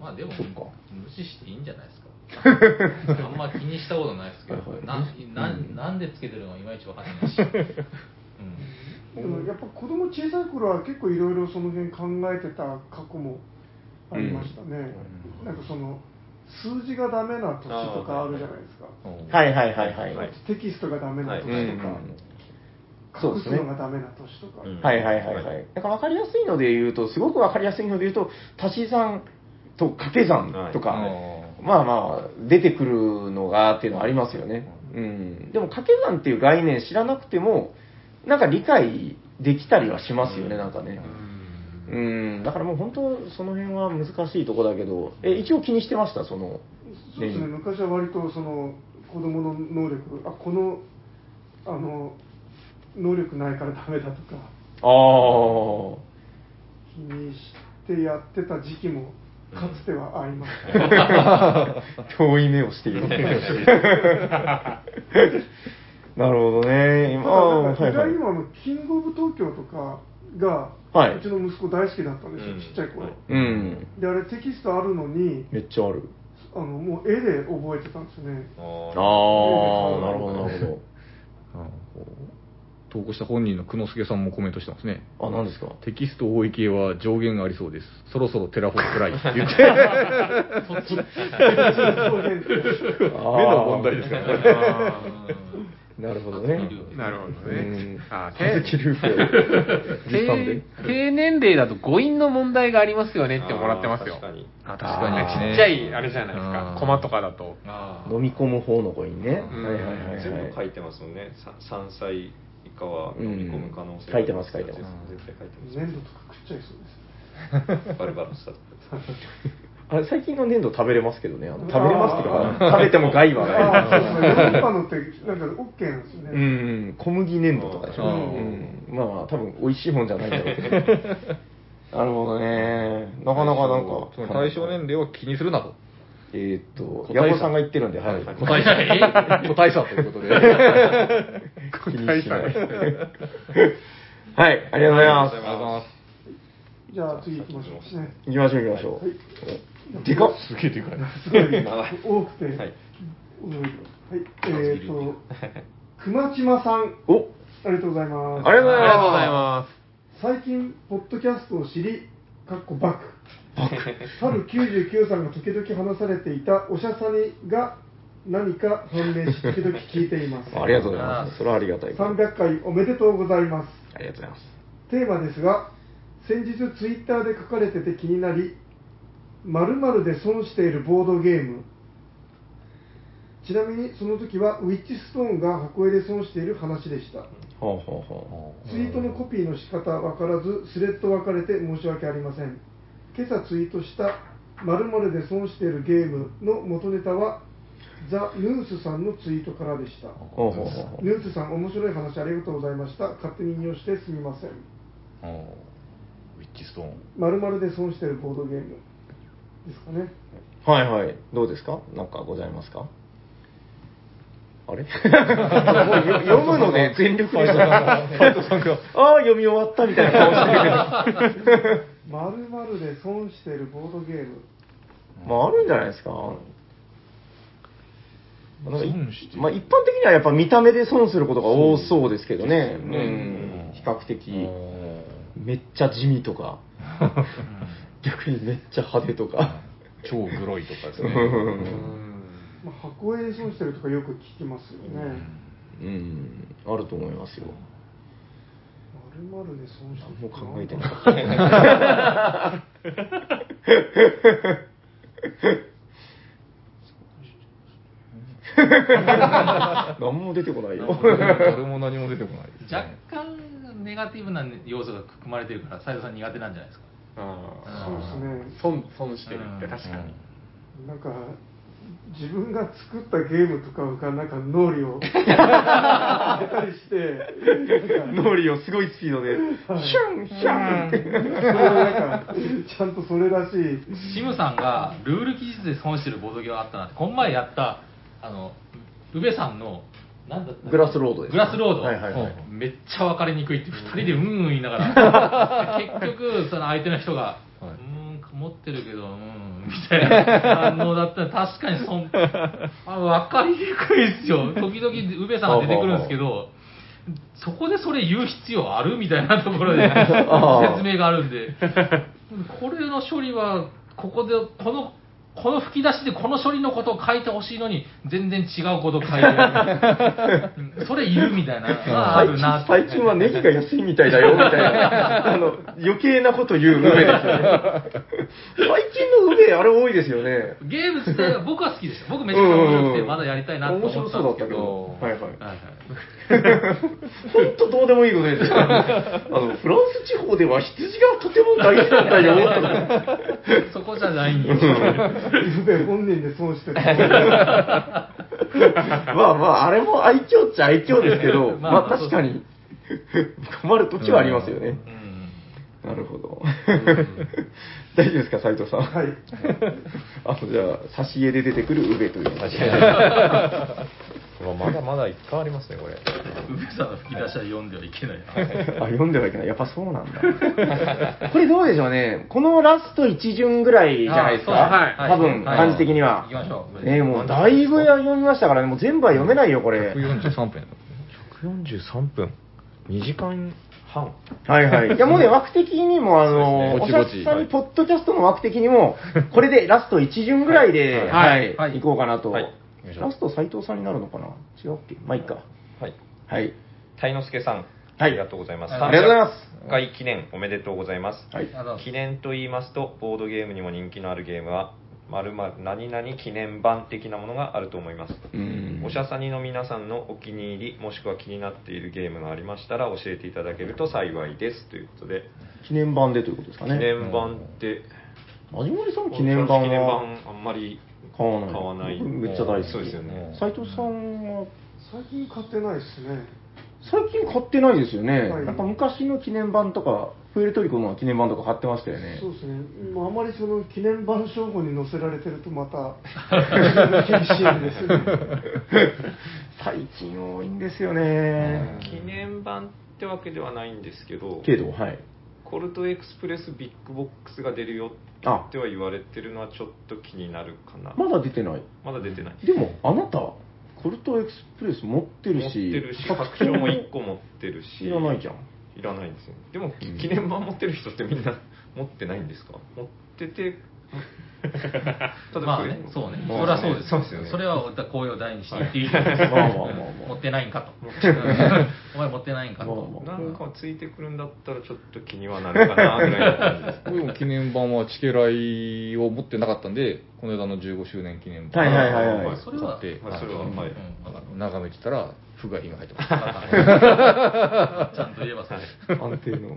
まあでも無視していいんじゃないですか。<laughs> あんま気にしたことないですけど。はいはい、なななんでつけてるのかいまいちわかんないし。うん。でもやっぱ子供小さい頃は結構いろいろその辺考えてた過去もありましたね、なんかその数字がダメな年とかあるじゃないですか、はいはいはいはい。テキストがダメな年とか、はい。うんそうですね隠すのがダメな年とか、うん。はいはいはいはい。だから分かりやすいので言うと、すごく分かりやすいので言うと、足し算と掛け算とか、はいまあまあ、出てくるのがっていうのはありますよね。うん。でも掛け算っていう概念知らなくても、なんか理解できたりはしますよね、なんかね。うん。だからもう本当、その辺は難しいとこだけど、え、一応気にしてました、その。そうですね、昔は割とその子供の能力、あこのあの能力ないからダメだとか、ああ。気にしてやってた時期もかつてはありました。<laughs> 遠い目をしている。<laughs> なるほどね。今、ただなんかはいはい意外にもあのキングオブ東京とかが、はいうちの息子大好きだったんですよ、うんちっちゃい頃。うん。で、あれテキストあるのに、めっちゃある。あのもう絵で覚えてたんですよね。ああなるほど、なるほ <laughs> 投稿した本人の久之助さんもコメントしてますね。ど。あ、何ですか？テキスト多い系は上限がありそうです。そろそろテラフォーくらいって言って。<laughs> そっち目の問題ですからね。あなるほどね。なるほどうねん。あ低 <laughs> 年齢だと語彙の問題がありますよねってもらってますよ。確かにあ、確かに。ちっちゃいあれじゃないですあか。ーコマとかだと。飲み込む方の子にね。うんはいはいはいはい。全部書いてますもんねさ3歳以下は飲み込む可能性うん書いてます書いてます絶対書いてます粘土とか食っちゃいそうです。バルバロスだとあれ最近の粘土食べれますけどね。食べれますっていうか、食べても害はああ、そうですね。ヨーロない。ッパのってなんか OK なんですよね。うんうん、小麦粘土とかでしょ。まあまあ、多分美味しいもんじゃないだろうけど。<laughs> なるほどね。なかなかなんか。対象年齢は気にするなと。えーっと、個体差ヤコさんが言ってるんで、はい。個体差 <laughs> 個体差ということで。気にしない。はい、ありがとうございます。ありがとうございますじゃあ次行きましょうね。行きましょう行きましょはい。う。でかっすげえでかい。すごい <laughs> 多くて。はいはい。えっ、と、熊島さん、おありがとうございます。ありがとうございます。最近、ポッドキャストを知り、かっこバク。春99さんが時々話されていたおしゃさにが何か判明し、時々聞いています。<laughs> ありがとうございます。それはありがたいこと。300回おめでとうございます。ありがとうございます。テーマですが、先日ツイッターで書かれてて気になり、〇〇で損しているボードゲーム。ちなみにその時はウィッチストーンが箱絵で損している話でした。ほうほうほツイートのコピーの仕方わからず、スレッド分かれて申し訳ありません。今朝ツイートした〇〇で損しているゲームの元ネタは、ザ・ヌースさんのツイートからでした。う。ほうほうほうほう。ヌースさん、面白い話ありがとうございました。勝手に引用してすみません。おーウィッチストーン。〇〇で損しているボードゲームですかね。はいはい。どうですか？なんかございますか？あれ？もうよ読むので全力で <laughs> した。ああ、読み終わったみたいな顔してるけど。<laughs> 〇〇で損しているボードゲーム。まあ、あるんじゃないですか。なんかい損してるまあ、一般的にはやっぱ見た目で損することが多そうですけどね。ねうん。比較的、おめっちゃ地味とか、<laughs> 逆にめっちゃ派手とか。ー超グロいとかですね。まあ、箱絵で損してるとかよく聞きますよね。うん、あると思いますよ。〇〇で損してもう考えてななかった。何も出てこないよ。誰も何も出てこない。若干ネガティブな要素が含まれてるから、斉藤さん苦手なんじゃないですか？あそうですね。ー損、損してるって確かに。なんか、自分が作ったゲームとかがなんか脳裏を。出たりして、なんかノリをすごいスピードで、ヒュン、ヒュンって。それなんか、ちゃんとそれらしい。シムさんがルール記述で損してるボードゲームがあったなって、この前やった、あの、宇部さんの、なんだグラスロードです。グラスロード。はいはいはい。めっちゃ分かりにくいって、二人でうんうん言いながら、<laughs> で結局、その相手の人が、うーん、持ってるけど、うん、みたいな反応だったら、確かにそん、あ分かりにくいですよ。時々、宇部さんが出てくるんですけど、そこでそれ言う必要あるみたいなところで <laughs> 説明があるんで、これの処理は、ここで、この、この吹き出しでこの処理のことを書いてほしいのに、全然違うことを書いてる。う <laughs> んそれいるみたいな、ああるな最近はネギが安いみたいだよ、みたいな。<laughs> あの、余計なこと言う梅ですよね。最近の梅、あれ多いですよね。ゲーム自体は僕は好きでした。僕めっちゃ面白くて、まだやりたいなと思面白ったんですけそうだったけどど。。はいはい。はいはい <laughs> 本当どうでもいいことですよ。<laughs> あの、フランス地方では羊がとても大事なんだよ、とか。そこじゃないんよ。ゆべ本人で損してる。まあまあ、あれも愛嬌っちゃ愛嬌ですけど、<laughs> まあまあ確かに困る時はありますよね。うんなるほど。大丈夫ですか、斉藤さん？はい。あの、じゃあ、差し絵で出てくる宇部という。まだまだいっぱいありますね、これ。宇部さんの吹き出しは読んではいけないな。あ、読んではいけない。やっぱそうなんだ。<laughs> これどうでしょうね。このラスト一巡ぐらいじゃないですか？あそう多分、はい感じ的には行。きましょう。ねもうだいぶ読みましたからね、もう全部は読めないよ、これ。143分。143分。2時間半。はいはい。いやもうね、枠的にも、あの、おしゃさんに、ポッドキャストの枠的にも、これでラスト一巡ぐらいで、ははいい、はい行こうかなと。はいラスト斉藤さんになるのかな？違うっけ？まあいいか。はい。はい。たいのすけさん、はいありがとうございます。ありがとうございます300回記念おめでとうございます。はい。記念と言いますと、ボードゲームにも人気のあるゲームは、〇〇何々記念版的なものがあると思います。うんおしゃさにの皆さんのお気に入り、もしくは気になっているゲームがありましたら教えていただけると幸いです。ということで、記念版でということですか記ね。念版って、マジモリさん記念版記念は版あんまり買わない。買わないめっちゃ大好き。そうですよね斉藤さんは？最近買ってないですね。最近買ってないですよね。はいなんか昔の記念版とかプエルトリコの記念版とか買ってましたよね。そうですね。もうあまりその記念版称号に載せられてるとまた、<laughs> 厳しいんですよね。最近多いんですよね。記念版ってわけではないんですけど、けど、はい。コルトエクスプレスビッグボックスが出るよあっては言われてるのはちょっと気になるかな。まだ出てない。まだ出てない。でも、あなた、コルトエクスプレス持ってる持っし、てるし、拡張も1個持ってるし。いらないじゃん。いらないんですよ。でも、記念版持ってる人ってみんな持ってないんですか？持ってて、た <laughs> まあね、そうね。そまありゃそうです。そうですよね。それは声を大にして言っていい。と思います。まあまあまあ。まあ持ってないんかと。<laughs> お前持ってないんかまあと。まあ。なんかついてくるんだったらちょっと気にはなるかなぐらい <laughs> 記念版はチケライを持ってなかったんで、この間の15周年記念版。はいはいはいはい。それは、買ってはい。それはうん。はい眺めてたら、不が火が入ってました。ちゃんと言えばそうです。安定の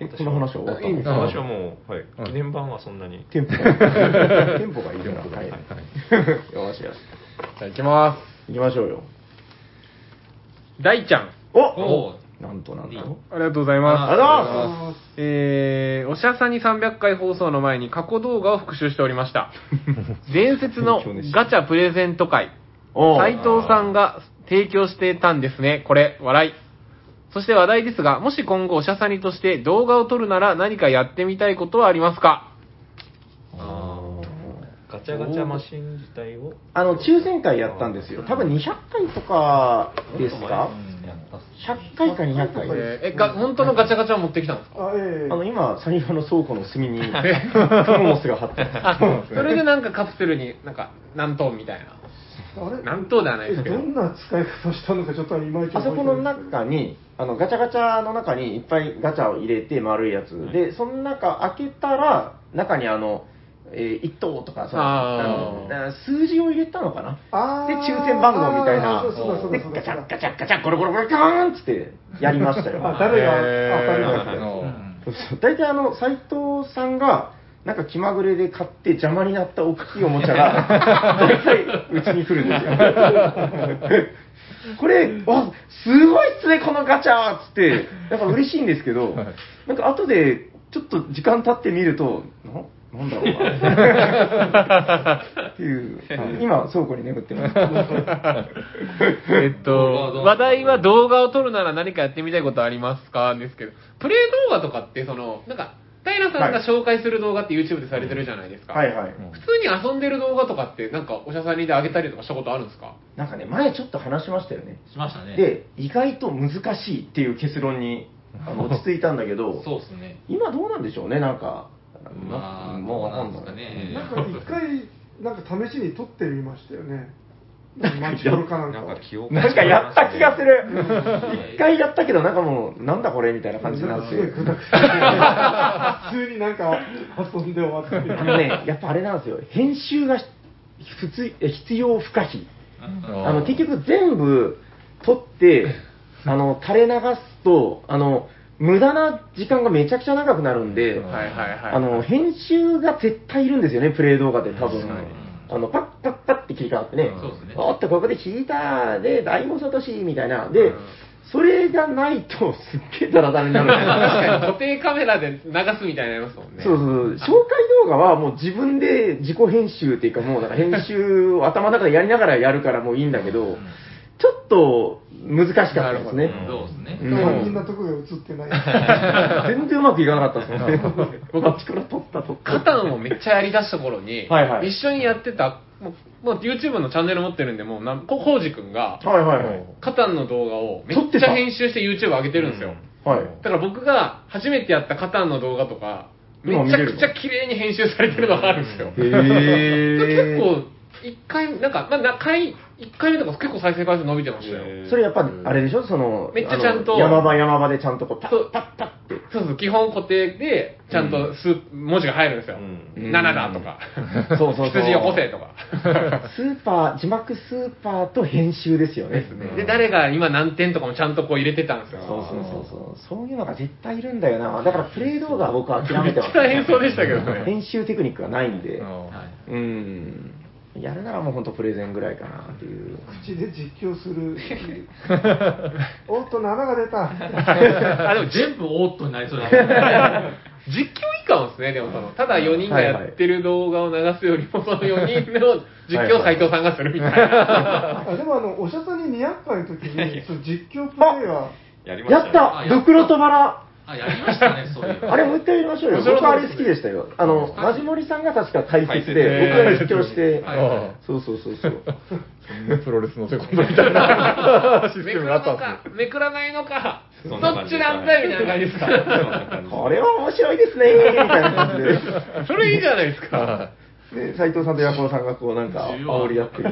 え、この話は終わったいいんですか？私はもう、はいうん、記念版はそんなに。テンポ <laughs> が、テンポがいいから。はい。よしよし。じゃあ行きま行きましょうよ。す。大ちゃん。おおうなんとなんと。ありがとうございます。ありがとうございまあえー、おしゃさんに300回放送の前に過去動画を復習しておりました。<laughs> 伝説のガチャプレゼント会。お斉藤さんが提供してたんですね。これ、笑い。そして話題ですが、もし今後おしゃさにとして動画を撮るなら何かやってみたいことはありますか？ガチャガチャマシン自体を？あの、抽選会やったんですよ。多分200回とかですか ?100 回か200回。えーえ、が、本当のガチャガチャを持ってきたんですか？あ、ええあの、今、サニバの倉庫の隅に、<laughs> クモモスが貼ってあます。それでなんかカプセルになんか何トンみたいな。あれ？何等ではないですけどどんな使い方をしたのかちょっといまいちあそこの中に、あの、ガチャガチャの中にいっぱいガチャを入れて丸いやつ。で、その中開けたら、中にあの、えー、1等とか、そのあのな数字を入れたのかな？あーで、抽選番号みたいなあーそうだそうだで、そうだガチャガチャガチャ、ゴロゴロゴロガーンっつってやりましたよ。あ誰が当たりますかあのそうそう大体あの、斎藤さんが、なんか気まぐれで買って邪魔になった大きいおもちゃが、大体うちに来るんですよ。これ、わ、すごいっすね、このガチャっつって、<laughs> なんか嬉しいんですけど、なんか後で、ちょっと時間経ってみると、ななんだろうな。<laughs> っていう、今、倉庫に眠ってます。<laughs> えっと、話題は動画を撮るなら何かやってみたいことありますか？ですけど、プレイ動画とかって、その、なんか、平さんが紹介する動画って YouTube でされてるじゃないですか。はいはい。普通に遊んでる動画とかって、なんか、おしゃさんにで上げたりとかしたことあるんですか？なんかね、前ちょっと話しましたよね。しましたね。で、意外と難しいっていう結論にあの <laughs> 落ち着いたんだけど、そうですね。今どうなんでしょうね、なんか。まあ、もうなんですかね。なんか一回なんか試しに撮ってみましたよねマチコロかなんかなんか記憶なんかやった気がするん。一回やったけど、なんかもう、なんだこれみたいな感じになって。すごい具だくさんで普通になんか遊んで終わってあのね、やっぱあれなんですよ。編集が普通え必要不可避。あの、結局全部撮って、あの、垂れ流すと、あの、無駄な時間がめちゃくちゃ長くなるんで、はいはいはい。あの、編集が絶対いるんですよね、プレイ動画で多分。あの、パッパッパッって切り替わってね。そうですねおっと、ここで引いた、で、大悟聡みたいな。で、それがないと、すっげえダラダラになる。<laughs> 確かに固定カメラで流すみたいになりますもんね。そうそう。紹介動画はもう自分で自己編集っていうかもうなんか編集を頭の中でやりながらやるからもういいんだけど、ちょっと難しかったですね。そうですね。うん肝心なとこが映ってない <laughs> 全然うまくいかなかったですね。<laughs> 僕あっちから撮った撮った。カタンをめっちゃやりだした頃に、はいはい一緒にやってた、もうもう YouTube のチャンネル持ってるんで、もうなん、こコウジ君が、はいはいはい。カタンの動画をめ撮っちゃ編集して YouTube 上げてるんですよ。はい。だから僕が初めてやったカタンの動画とか、めちゃくちゃ綺麗に編集されてるのがあるんですよ。へー <laughs> 結構、一回、なんか、まあ、な回、一回目とか結構再生回数伸びてましたよ。それやっぱあれでしょ？その、めっちゃちゃんと山場山場でちゃんとこう、パッパッパッって。そうそう、基本固定で、ちゃんと数、文字が入るんですよ。うん7だとか、<laughs> そうそうそう羊よこせとか。<laughs> スーパー、字幕スーパーと編集ですよね。で、誰が今何点とかもちゃんとこう入れてたんですよ。そうそうそうそう。そういうのが絶対いるんだよな。だからプレイ動画は僕は諦めてます。めっちゃ大変そうでしたけどね編集テクニックがないんで。あはいうん。いやるならもう本当プレゼンぐらいかなっていう。口で実況する。<laughs> おっと、7が出た。あ、でも全部オートになりそうだね。<laughs> 実況いいかもですね、でもその、ただ4人がやってる動画を流すよりも、その4人の実況を斎藤さんがするみたいな。あでもあの、おしゃさんに200回の時に、<laughs> その実況プレイヤー、やりましたねやったドクロとバラあ、やりましたね、そういう。<laughs> あれもう一回やりましょうよ。僕あれ好きでしたよ。あの、マジモリさんが確か解説解で、説僕が実況して、そうそうそうそう。プロレスのセコンドみたいな <laughs> シスめくテムがあっめくらないのか、どっちなんだいみたいな感じですか。これは面白いですねみたいな感じで。<laughs> それいいじゃないですか。はで、斉藤さんとヤコウさんがこうなんか煽り合ってて。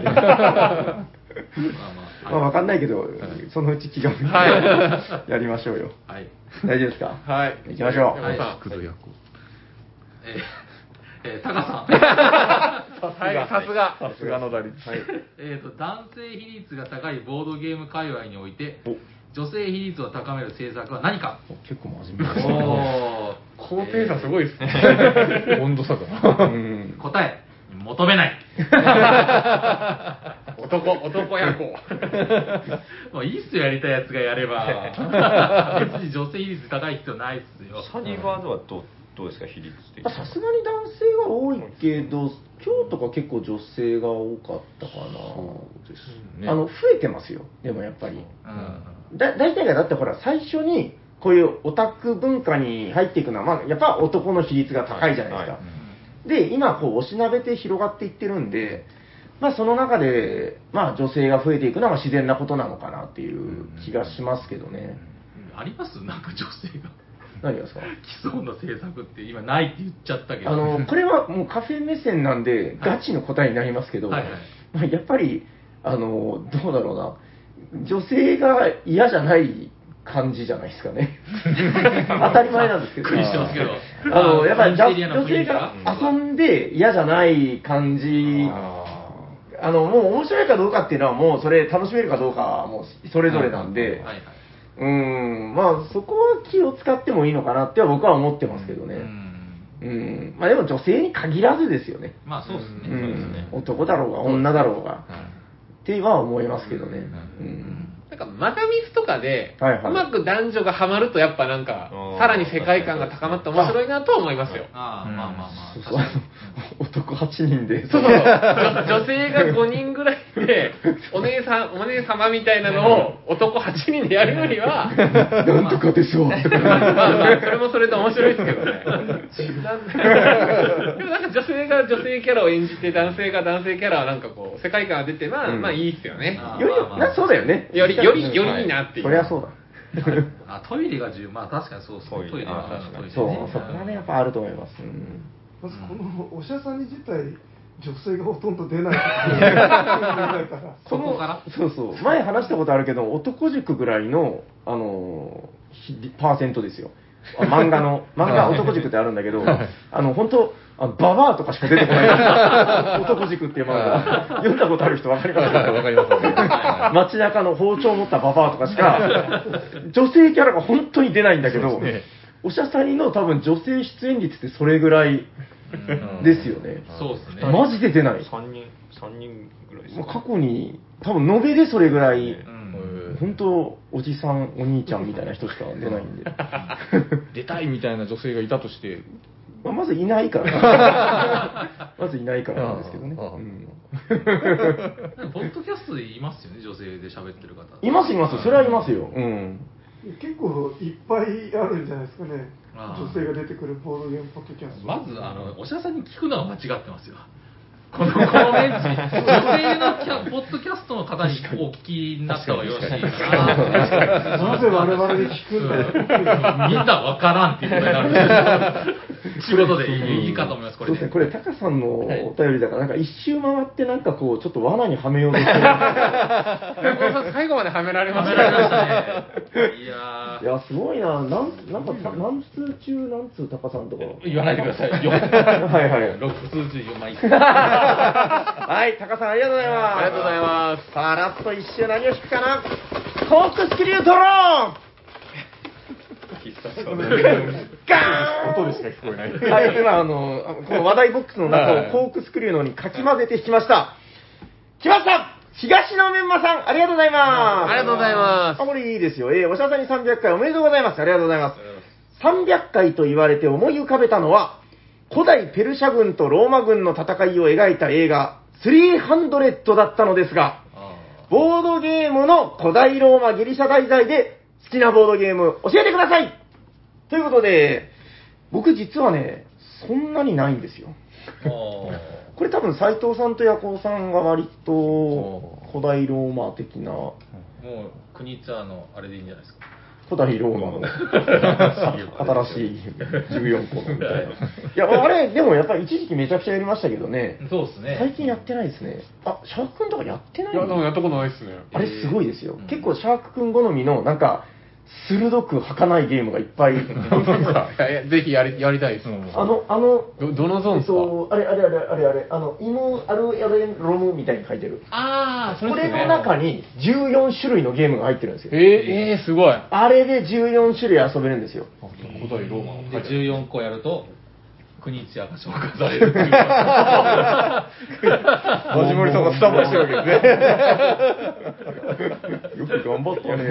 まあまあまあわかんないけど、そのうち気が向いては <laughs> やりましょうよ。はい。大丈夫ですか？はい。行きましょう山本さんい。くぞやこ。えー、えー、タカさん。はい、さすが。さすがの打率。えっと、男性比率が高いボードゲーム界隈において、女性比率を高める政策は何か？結構真面目ですおね。ー高低差すごいですね。<laughs> 温度差が。うん答え、求めない。<laughs> 男、男やこう。<laughs> もういいっすよ、やりたいやつがやれば。<laughs> 別に女性比率高い必要ないっすよ。サニバードはどうどうですか、比率的にまあさすがに男性が多いけど、今日とか結構女性が多かったかな。あの、増えてますよ。でもやっぱり。うん。だ大体がだってほら最初にこういうオタク文化に入っていくのは、まあ、やっぱ男の比率が高いじゃないですか、はいで今こうおしなべて広がっていってるんで、まあ、その中で、まあ、女性が増えていくのは自然なことなのかなっていう気がしますけどね、あります？なんか女性が。何がですか？<laughs> 来そうな政策って今ないって言っちゃったけど。あの <laughs> これはもうカフェ目線なんでガチの答えになりますけど、はいはい。まあ、やっぱりあのどうだろうな。女性が嫌じゃない感じじゃないですかね。<laughs> 当たり前なんですけど。びっくりしてますけどあのやっぱり女性が。が遊んで嫌じゃない感じ。あのもう面白いかどうかっていうのはもうそれ楽しめるかどうかはもうそれぞれなんで。うーん。まあそこは気を使ってもいいのかなっては僕は思ってますけどね、うん。うん、まあでも女性に限らずですよね。まあそうですね。男だろうが女だろうが、っては思いますけどね。うんなんか、マガミスとかで、はいはいうまく男女がハマると、やっぱなんかさらに世界観が高まって面白いなとは思いますよ。ああ、まあまあまあ。<laughs> 男8人で。そうそうそう。女 <laughs> 女性が5人ぐらいで、お姉さん、お姉様みたいなのを男8人でやるよりは、なんとかですわ。とかまあまあ、それもそれで面白いですけどね。でもなんか女性が女性キャラを演じて、男性が男性キャラはなんかこう、世界観が出て、まあ、うんまあいいっすよね。よりなそうだよね。より、より、よりいいなっていう。そりゃそうだ。あ、トイレが重要。まあ確かにそうですね。トイレはあ確かにトイレねそう、そこはね、やっぱあると思います。うん <laughs> まずこのおしゃさんに自体、女性がほとんど出ないから？そこから？そうそう。前話したことあるけど、男塾ぐらいの、あのパーセントですよ。あ漫画の、漫画男塾ってあるんだけど、あの、本当あのババアとかしか出てこない。<laughs> 男塾っていう漫画。読んだことある人わかります？かわかります街中の包丁を持ったババアとかしか、女性キャラが本当に出ないんだけど、そうですねおしゃさりの多分女性出演率ってそれぐらいですよね。そうですね。マジで出ない。3人、三人ぐらいですか過去に、多分延べでそれぐらい、うん本当、おじさん、お兄ちゃんみたいな人しか出ないんで。出たいみたいな女性がいたとして、まあまずいないから。<laughs> まずいないからなんですけどね。ポッドキャストでいますよね、女性で喋ってる方。いますいます、それはいますよ。うん。結構いっぱいあるんじゃないですかね。女性が出てくるボードゲームポッドキャスト。まず、あの、おしゃさんに聞くのは間違ってますよ。この、このメンチ、女性のキャポッドキャストの方にお聞きになった方がよろしいか？な。なぜ我々に聞くんだよ。みんなわからんっていう？ことになるんです。仕事でいいかと思います、これで。そうですね、これ、タカさんのお便りだから、なんか一周回って、なんかこう、ちょっと罠にはめようとしてる。最後まではめられましたね。いやいや、すごいな。なん、なんか、た何通中何通タカさんとか。ー、言わないでください。よはいはい。6通中4枚。<laughs> はい、タカさんありがとうございます。ありがとうございます。さあ、ラスト一周何を引くかな？コークスキリュードローン <laughs> ガーン音でしか聞こえない。はい、今、あの、この話題ボックスの中をコークスクリューのにかき混ぜて引きました。来ました東のメンマさん、ありがとうございます。ありがとうございますあ、これいいですよ。えーおしゃさんに300回おめでとうございます。ありがとうございます。300回と言われて思い浮かべたのは、古代ペルシャ軍とローマ軍の戦いを描いた映画、300だったのですが、ボードゲームの古代ローマギリシャ題材で好きなボードゲーム教えてくださいということで、僕実はね、そんなにないんですよ。<laughs> これ多分斎藤さんとヤコウさんが割と古代ローマ的な、もう、国ツアーのあれでいいんじゃないですか。古代ローマの <laughs> 新しい14個のみたいな。いや、<laughs> あれ、でもやっぱり一時期めちゃくちゃやりましたけどね、そうですね。最近やってないですね。あ、シャークくんとかやってないいや、でもやったことないっすね。あれすごいですよ。結構シャークくん好みの、なんか、鋭く儚いゲームがいっぱい。いやいや、ぜひやり、やりたいです。あの、あの、ど、どのゾーンえっですか？と、あれあれあれあれあれ、あの、犬アルエレロムみたいに書いてる。ああ、それっすねこれの中に14種類のゲームが入ってるんですよ。えー、えー、すごい。あれで14種類遊べるんですよ。古代ローマ？ので、14個やると、国ツアーが紹介されるっていう。マジモリさんがスタンバイしてるわけですね。よく頑張ったね。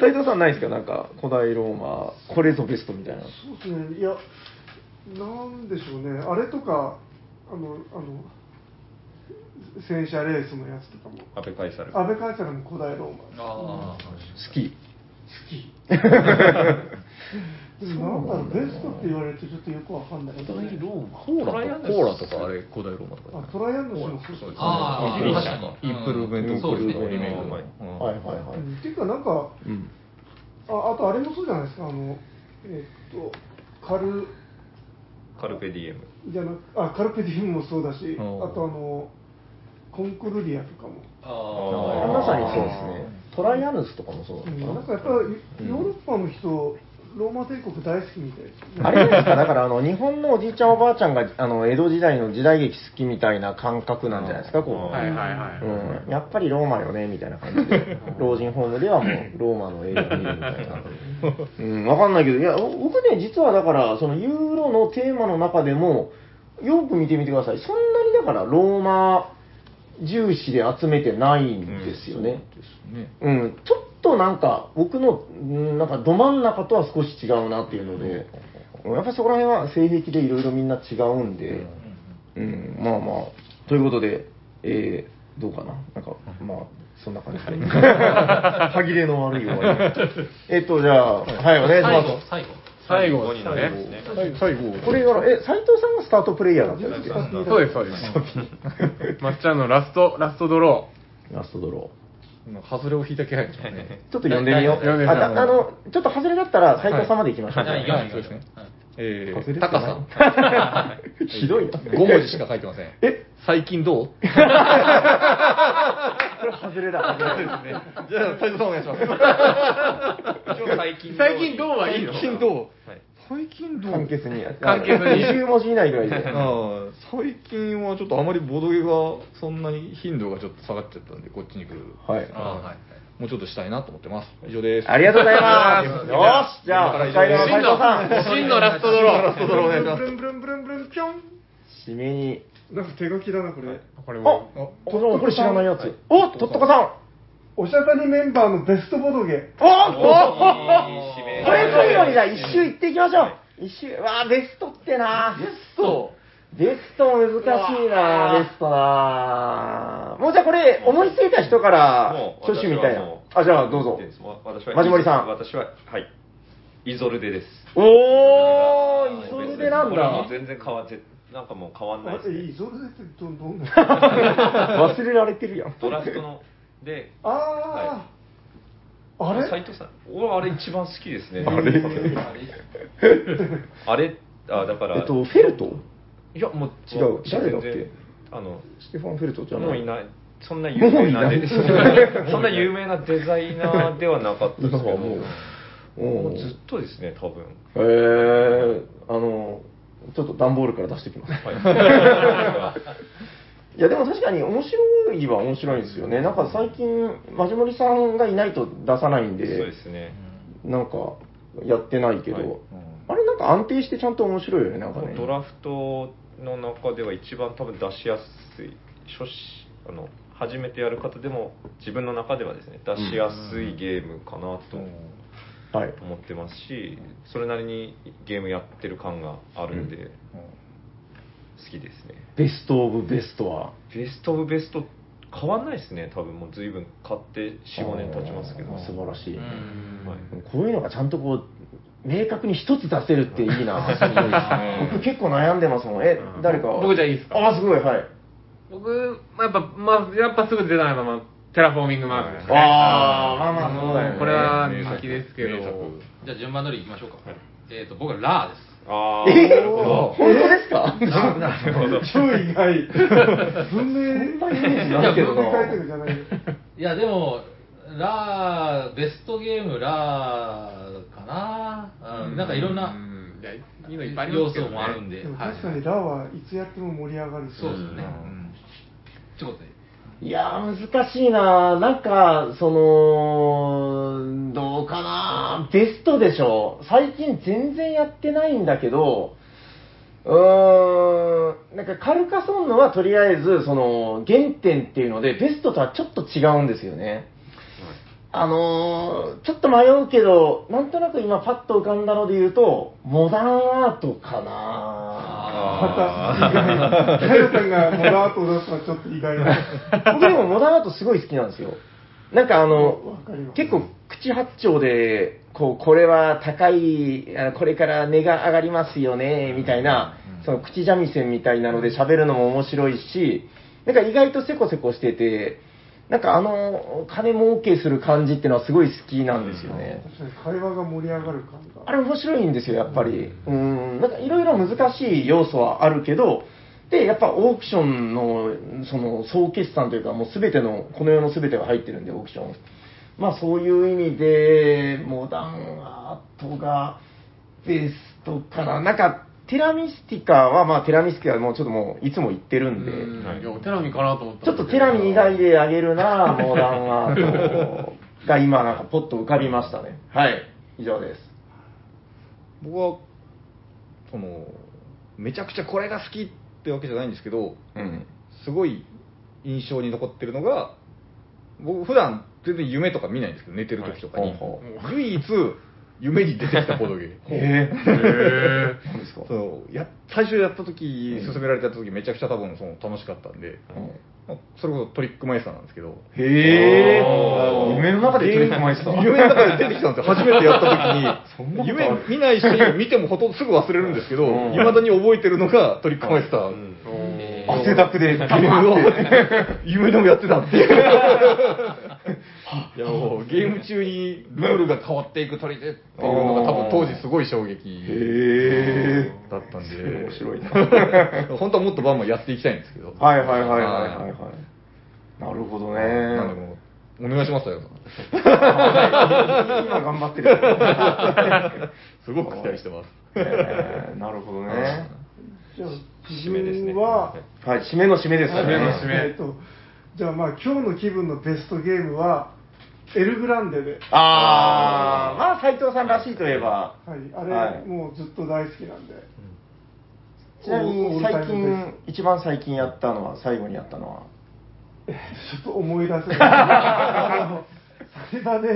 斉藤さんないですか？なんか、古代ローマ、これぞベストみたいな。そうですねいやなんでしょうねあれとかあのあの戦車レースのやつとかも安倍カイサル。安倍カイサルの古代ローマあ好き。好き <laughs> でもなんだろうベストって言われるとちょっとよくわかんない。コーラとコーラとかあれ古代ローマとか。あトライアンドスもそうですね。あーいい確かに。インプルーメントコールのリメイクのはいう。ん。はいはいっていうかなんかうん。ああとあれもそうじゃないですか。あのえっとカルカルペディエム。じゃなあカルペディウムもそうだしうん。あとあのコンクルリアとかも。あまさにそうですね。トライアヌスとかもそうだっうん。なんかやっぱりヨーロッパの人ローマ帝国大好きみたいあれですか、だからあの日本のおじいちゃん、おばあちゃんがあの江戸時代の時代劇好きみたいな感覚なんじゃないですか、こう。はいはいはい。うん、やっぱりローマよね？みたいな感じで、<laughs> 老人ホームではもうローマの映画見るみたいな。うん、わかんないけど、いや、僕ね、実はだから、そのユーロのテーマの中でも、よく見てみてください。そんなにだから、ローマ重視で集めてないんですよね。ねうん、ちょっとなんか、僕の、うんなんかど真ん中とは少し違うなっていうので、やっぱそこら辺は性癖でいろいろみんな違うんで、うん、まあまあ、ということで、えー、どうかな？なんか、まあ、そんな感じで。<laughs> 歯切れの悪い終わり。<laughs> えっと、じゃあ、はい、お願いし最後ま、最後。最後5になりますね。最後。す。これから、え、斉藤さんがスタートプレイヤーだったんですか？そうです、そうです。まっちゃんのラスト、ラストドロラストドロ外れを引いた気配ですね。ー。ちょっと <laughs> 読んでみよう。読んでみようあの、ちょっと外れだったら斉藤さんまで行きましょう。はいはい、そうですね。えー、外れってタカさん。<laughs> ひどいな。5文字しか書いてません。え？最近どう？<laughs> これ外れだ、外れですね。じゃあ、斉藤さんお願いします。最近ー。最近どうはいいの？最近どう？はい最近どう？簡潔に。簡潔に20文字以内ぐらいで。<laughs> ああ最近はちょっとあまりボードゲーがそんなに頻度がちょっと下がっちゃったんで、こっちに来る。はい。はい。もうちょっとしたいなと思ってます。以上です。ありがとうございます。よし、じゃあ、北海道の斉藤さん。真のラストドロー。ラストドローお願いしますブルンブルンブルンブルンピョン締めに。なんか手書きだなこれあ、これも。これ知らないやつ。おとっとこさん。おしゃさにメンバーのベストボドゲ。おおいい締めこれ最後にじゃあ一周行っていきましょう。一周、うわあベストってな。ベスト。ベスト難しいな。ベストなもうじゃあこれ、思いついた人から挙手みたいな。あ、じゃあどうぞ。私はマジモリさん。私は、はい。イゾルデです。おー、イゾルデなんだ。全然変わって、なんかもう変わんないあですね。いいそれでどどんな？<laughs> <laughs> 忘れられてるやん。ドラフトの、で、ああ、あれ？斉藤さん、俺あれ一番好きですね。あれ？<laughs> あれ？あ、だから、えっと、フェルト？いや、もう違う。誰だっけ？あの、ステファン・フェルトじゃない。もういない。そんな有名なもういない。デ <laughs> そんな有名なデザイナーではなかったですけど、も。うもうずっとですね、多分。えー、あの、ちょっと段ボールから出してきます。はい。いや、でも確かに面白いは面白いんですよね。なんか最近、マジモリさんがいないと出さないんで、そうですね。なんか、やってないけど、はいあれなんか安定してちゃんと面白いよね、なんかね。ドラフトの中では一番多分出しやすい初心あの初めてやる方でも自分の中ではですね出しやすいゲームかなとはい。思ってますしそれなりにゲームやってる感があるんで、好きですねベストオブベストは？ベストオブベスト変わんないですね多分もう随分買って45年経ちますけどあー素晴らしい。はいこういうのがちゃんとこう、明確に一つ出せるっていいな。<laughs> 僕結構悩んでますもん。え、誰か？僕じゃあいいですか？あ、すごい、はい。僕、まあ、やっぱ、まあ、やっぱすぐ出ないのは、テラフォーミングマークですね。あー、まあまあそうだよね。これは人気ですけど、じゃあ順番通りいきましょうか。えっ、と、僕はラーです。あえなるほど本当ですか？なるほど超意外。文明、そんなイメージないけどな文明書いてるじゃないよ。いや、でも、ラー、ベストゲームラーかな。うん、なんかいろんなうんいやいいのいっぱいありま要すけど、ね、素もあるんで。確かにラはいつやっても盛り上がるし。そうですね。うん。ちょっとね。いやー、難しいななんか、その、どうかなベストでしょ。最近全然やってないんだけど、うーん、なんかカルカソンヌはとりあえず、その、原点っていうので、ベストとはちょっと違うんですよね。あのー、ちょっと迷うけど、なんとなく今パッと浮かんだので言うと、モダンアートかなまた意外。カヨさんがモダートを出すのはちょっと意外な。<laughs> 僕でもモダンアートすごい好きなんですよ。なんかあの結構口八丁で、こう、これは高い、あこれから値が上がりますよね、みたいな、その口三味線みたいなので喋るのも面白いし、なんか意外とせこせこしてて、なんかあの、金儲けする感じっていうのはすごい好きなんですよね。会話が盛り上がる感が。あれ面白いんですよ、やっぱり。うん、なんかいろいろ難しい要素はあるけど、で、やっぱオークションの、その、総決算というか、もうすべての、この世のすべてが入ってるんで、オークション。まあそういう意味で、モダンアートがベストかな。なんか、テラミスティカは、まあテラミスティカはもうちょっともういつも言ってるんで、うん。い。や、テラミかなと思ったちょっとテラミ以外であげるな、モダンアートが今なんかポッと浮かびましたね。はい、以上です。僕はそのめちゃくちゃこれが好きってわけじゃないんですけどうん。すごい印象に残ってるのが僕普段全然夢とか見ないんですけど寝てる時とかに、はい。ほ唯一夢に出てきたボードゲ。<laughs> ー。ムへへ何ですかそう。や最初やった時勧められた時めちゃくちゃ多分その楽しかったんで、まあそれこそトリックマイスターなんですけど。へえあー。夢の中でトリックマイスター。<laughs> 夢の中で出てきたんですよ。初めてやった時に。<laughs> 夢見ないし見てもほとんどすぐ忘れるんですけどうん。いまだに覚えてるのがトリックマイスター、うん。え汗だくでゲームを夢でもやってたっていう。<laughs> いやもうゲーム中にルールが変わっていく取り手っていうのが多分当時すごい衝撃だったんで。面白いな。<laughs> 本当はもっとバンバンやっていきたいんですけど。はいはいはいはいはいはい。なるほどね。なんでもうお願いしますよ。今頑張ってる。<laughs> すごく期待してます。えーなるほどねじゃあ、締めですねは、はい締めの締めです締めの締めえっと、じゃあまあ今日の気分のベストゲームは、エルグランデで。ああまあ斉藤さんらしいといえばはい、あれ、はいもうずっと大好きなんで。ちなみに最近一番最近やったのは最後にやったのは？ちょっと思い出せない。<laughs> あのそれはね、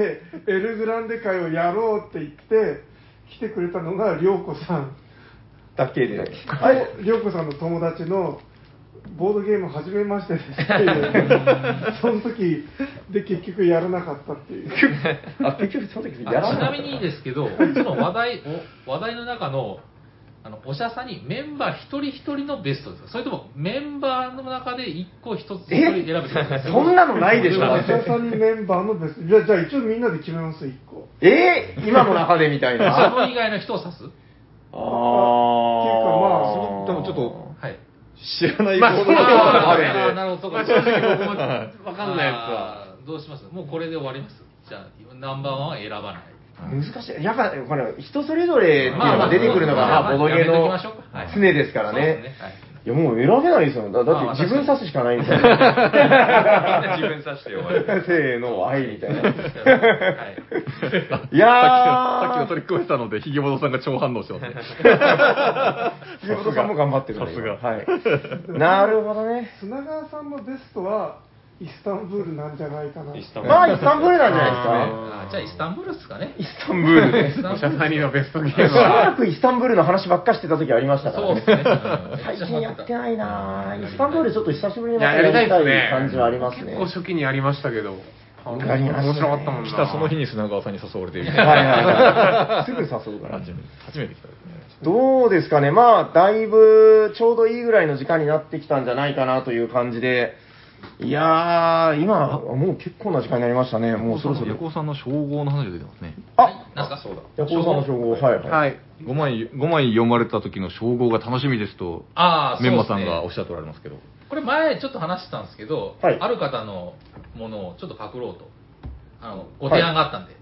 エルグランデ会をやろうって言って、来てくれたのが、りょうこさん。だけで。あれ、りょうこさんの友達の、ボードゲーム始めましてですっていう、その時で結局やらなかったっていう。あ結局その時あやらなかった。ちなみにですけど、その話題お話題の中のあのおしゃさんにメンバー一人一人のベストですか？それともメンバーの中で一個一つ一人選べてくださいそんなのないでしょ。おしゃさんにメンバーのベスト。じゃあ、じゃあ一応みんなで決めます、一個。えー、今の中でみたいな。自分以外の人を指す？あっていうかまあーでもちょっとはい。知らないまあボードゲームそうがあるんで。あーなるほど。そうかまあ正直僕もわかんないやつは。どうします？もうこれで終わります？じゃあナンバーワンは選ばない。難しい。やっぱ、これ、人それぞれっていうのが出てくるのが、まあ、ボドゲの常ですからね。いいや、もう選べないですよ。だだって自分刺すしかないみたいな。自分刺して終わる。せーの、愛みたいな。はい。いやさっきのー、トリックをしたので、ひげもどさんが超反応してますね。杉本さんも頑張ってるんでさすがはい。なるほどね。砂川さんのベストはイスタンブールなんじゃないかな。イスタンブールまあ、イスタンブールなんじゃないですか。あじゃあイスタンブールですかね。イスタンブールね。イスタンブおしゃさにのベストゲームしばらは。くイスタンブールの話ばっかしてた時ありましたからね。そうですね。うん最近やってないなぁ。イスタンブールちょっと久しぶりにまたやりたいですやりたいね。感じはありますね。結構初期にやりましたけど。やりましたね面白かったもんな。来たその日に砂川さんに誘われてみたいな。はいはいはい。すぐ誘うから。初めて、初めて来た。どうですかね。まあ、だいぶちょうどいいぐらいの時間になってきたんじゃないかなという感じで。いやー、今、もう結構な時間になりましたね。もうそろそろ。ヤコウさんの称号の話が出てますね。あなんすかそうだ。ヤコウさんの称号、はいはい。はい。5枚、5枚読まれた時の称号が楽しみですと、ああ、メンマさんがおっしゃっておられますけど。これ前ちょっと話してたんですけど、はいある方のものをちょっとパクろうと、あの、ご提案があったんで、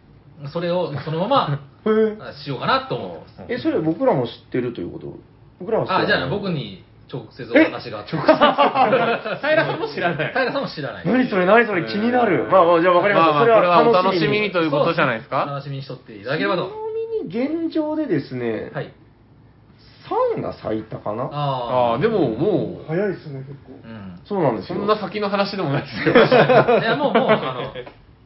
それをそのまま <laughs> あしようかなと思ってます。え、それ僕らも知ってるということ？僕らは知ってるあ、じゃあ僕。に直接お話が。直接？<laughs> 平さんも知らない。平さんも知らない。何それ？何それ？気になる。まあまあ、じゃあわかりました。まあまあ、それこれはおは楽しみにということじゃないですか？楽しみにしとっていただければと。ちなみに現状でですね、はい。3が咲いたかな？あああ、でももう、早いですね、結構。うん。そうなんですよ。そんな先の話でもないですよ。<laughs> いや、もう、もう、あの、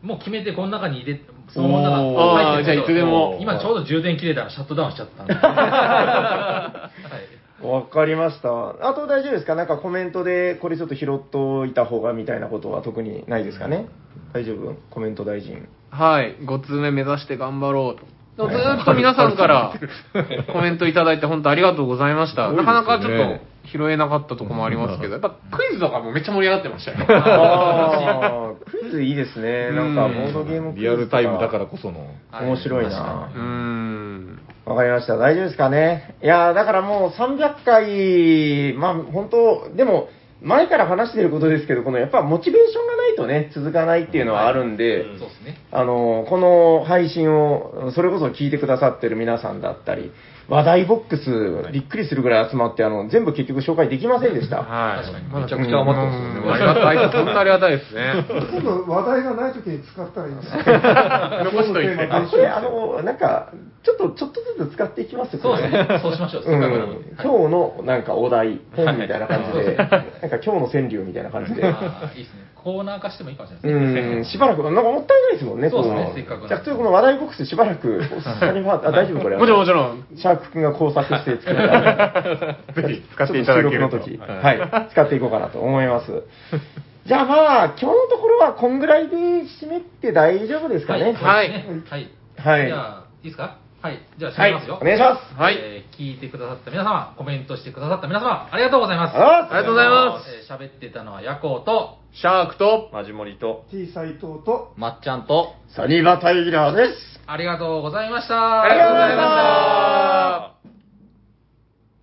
もう決めてこの中に入れ、その中におー入ってじゃあいつでも今ちょうど充電切れたらシャットダウンしちゃったんで。<laughs> はい。わかりました。あと大丈夫ですか？なんかコメントでこれちょっと拾っといた方がみたいなことは特にないですかね？大丈夫？コメント大臣。はい、5通目目指して頑張ろうと。ずーっと皆さんから <laughs> コメントいただいて本当ありがとうございました。<laughs> なかなかちょっと拾えなかったとこもありますけど、やっぱクイズとかもめっちゃ盛り上がってましたよ。<laughs> クイズいいですね。なんかボードゲームクイズリアルタイムだからら。こその。面白いなうーん。わかりました。大丈夫ですかね？いやーだからもう300回、まあ本当、でも、前から話してることですけど、このやっぱモチベーションがないとね、続かないっていうのはあるんで、にそうですね。あの、この配信を、それこそ聞いてくださってる皆さんだったり、話題ボックス、びっくりするぐらい集まって、あの、全部結局紹介できませんでした。はい。確かにまだめちゃくちゃ余ってますよねうんありがたいです。本当ありがたいですね。今度話題がない時に使ったらいいんですよ。<laughs> 残しといてテーマあ、これ、あの、なんか、ちょっと、ちょっとずつ使っていきますよそうですね。そうしましょう。今日のなんかお題、本みたいな感じで、なんか今日の川柳みたいな感じで。いいですね。コーナー化してもいいかもしれないですね。うん、しばらく、なんかもったいないですもんね、そうですねこのせっかくじゃあ、普通この話題ボックスしばらく、他には、あ、大丈夫これ。もちろんもちろん。シャーク君が工作して作った。<laughs> ぜひ使っていただけるとの時、はい、使っていこうかなと思います。<laughs> じゃあまあ、今日のところはこんぐらいで締めて大丈夫ですかね。はいはい。はいじゃあ、いいですか？はい。じゃあ、締はいめますよ。お願いします。はいえー聞いてくださった皆様、コメントしてくださった皆様、ありがとうございます。あありがとうございます。えー喋ってたのはヤコウと、シャークと、マジモリと、T 斎藤と、まっちゃんと、サニバタイラーです。ありがとうございました。ありがとうございました。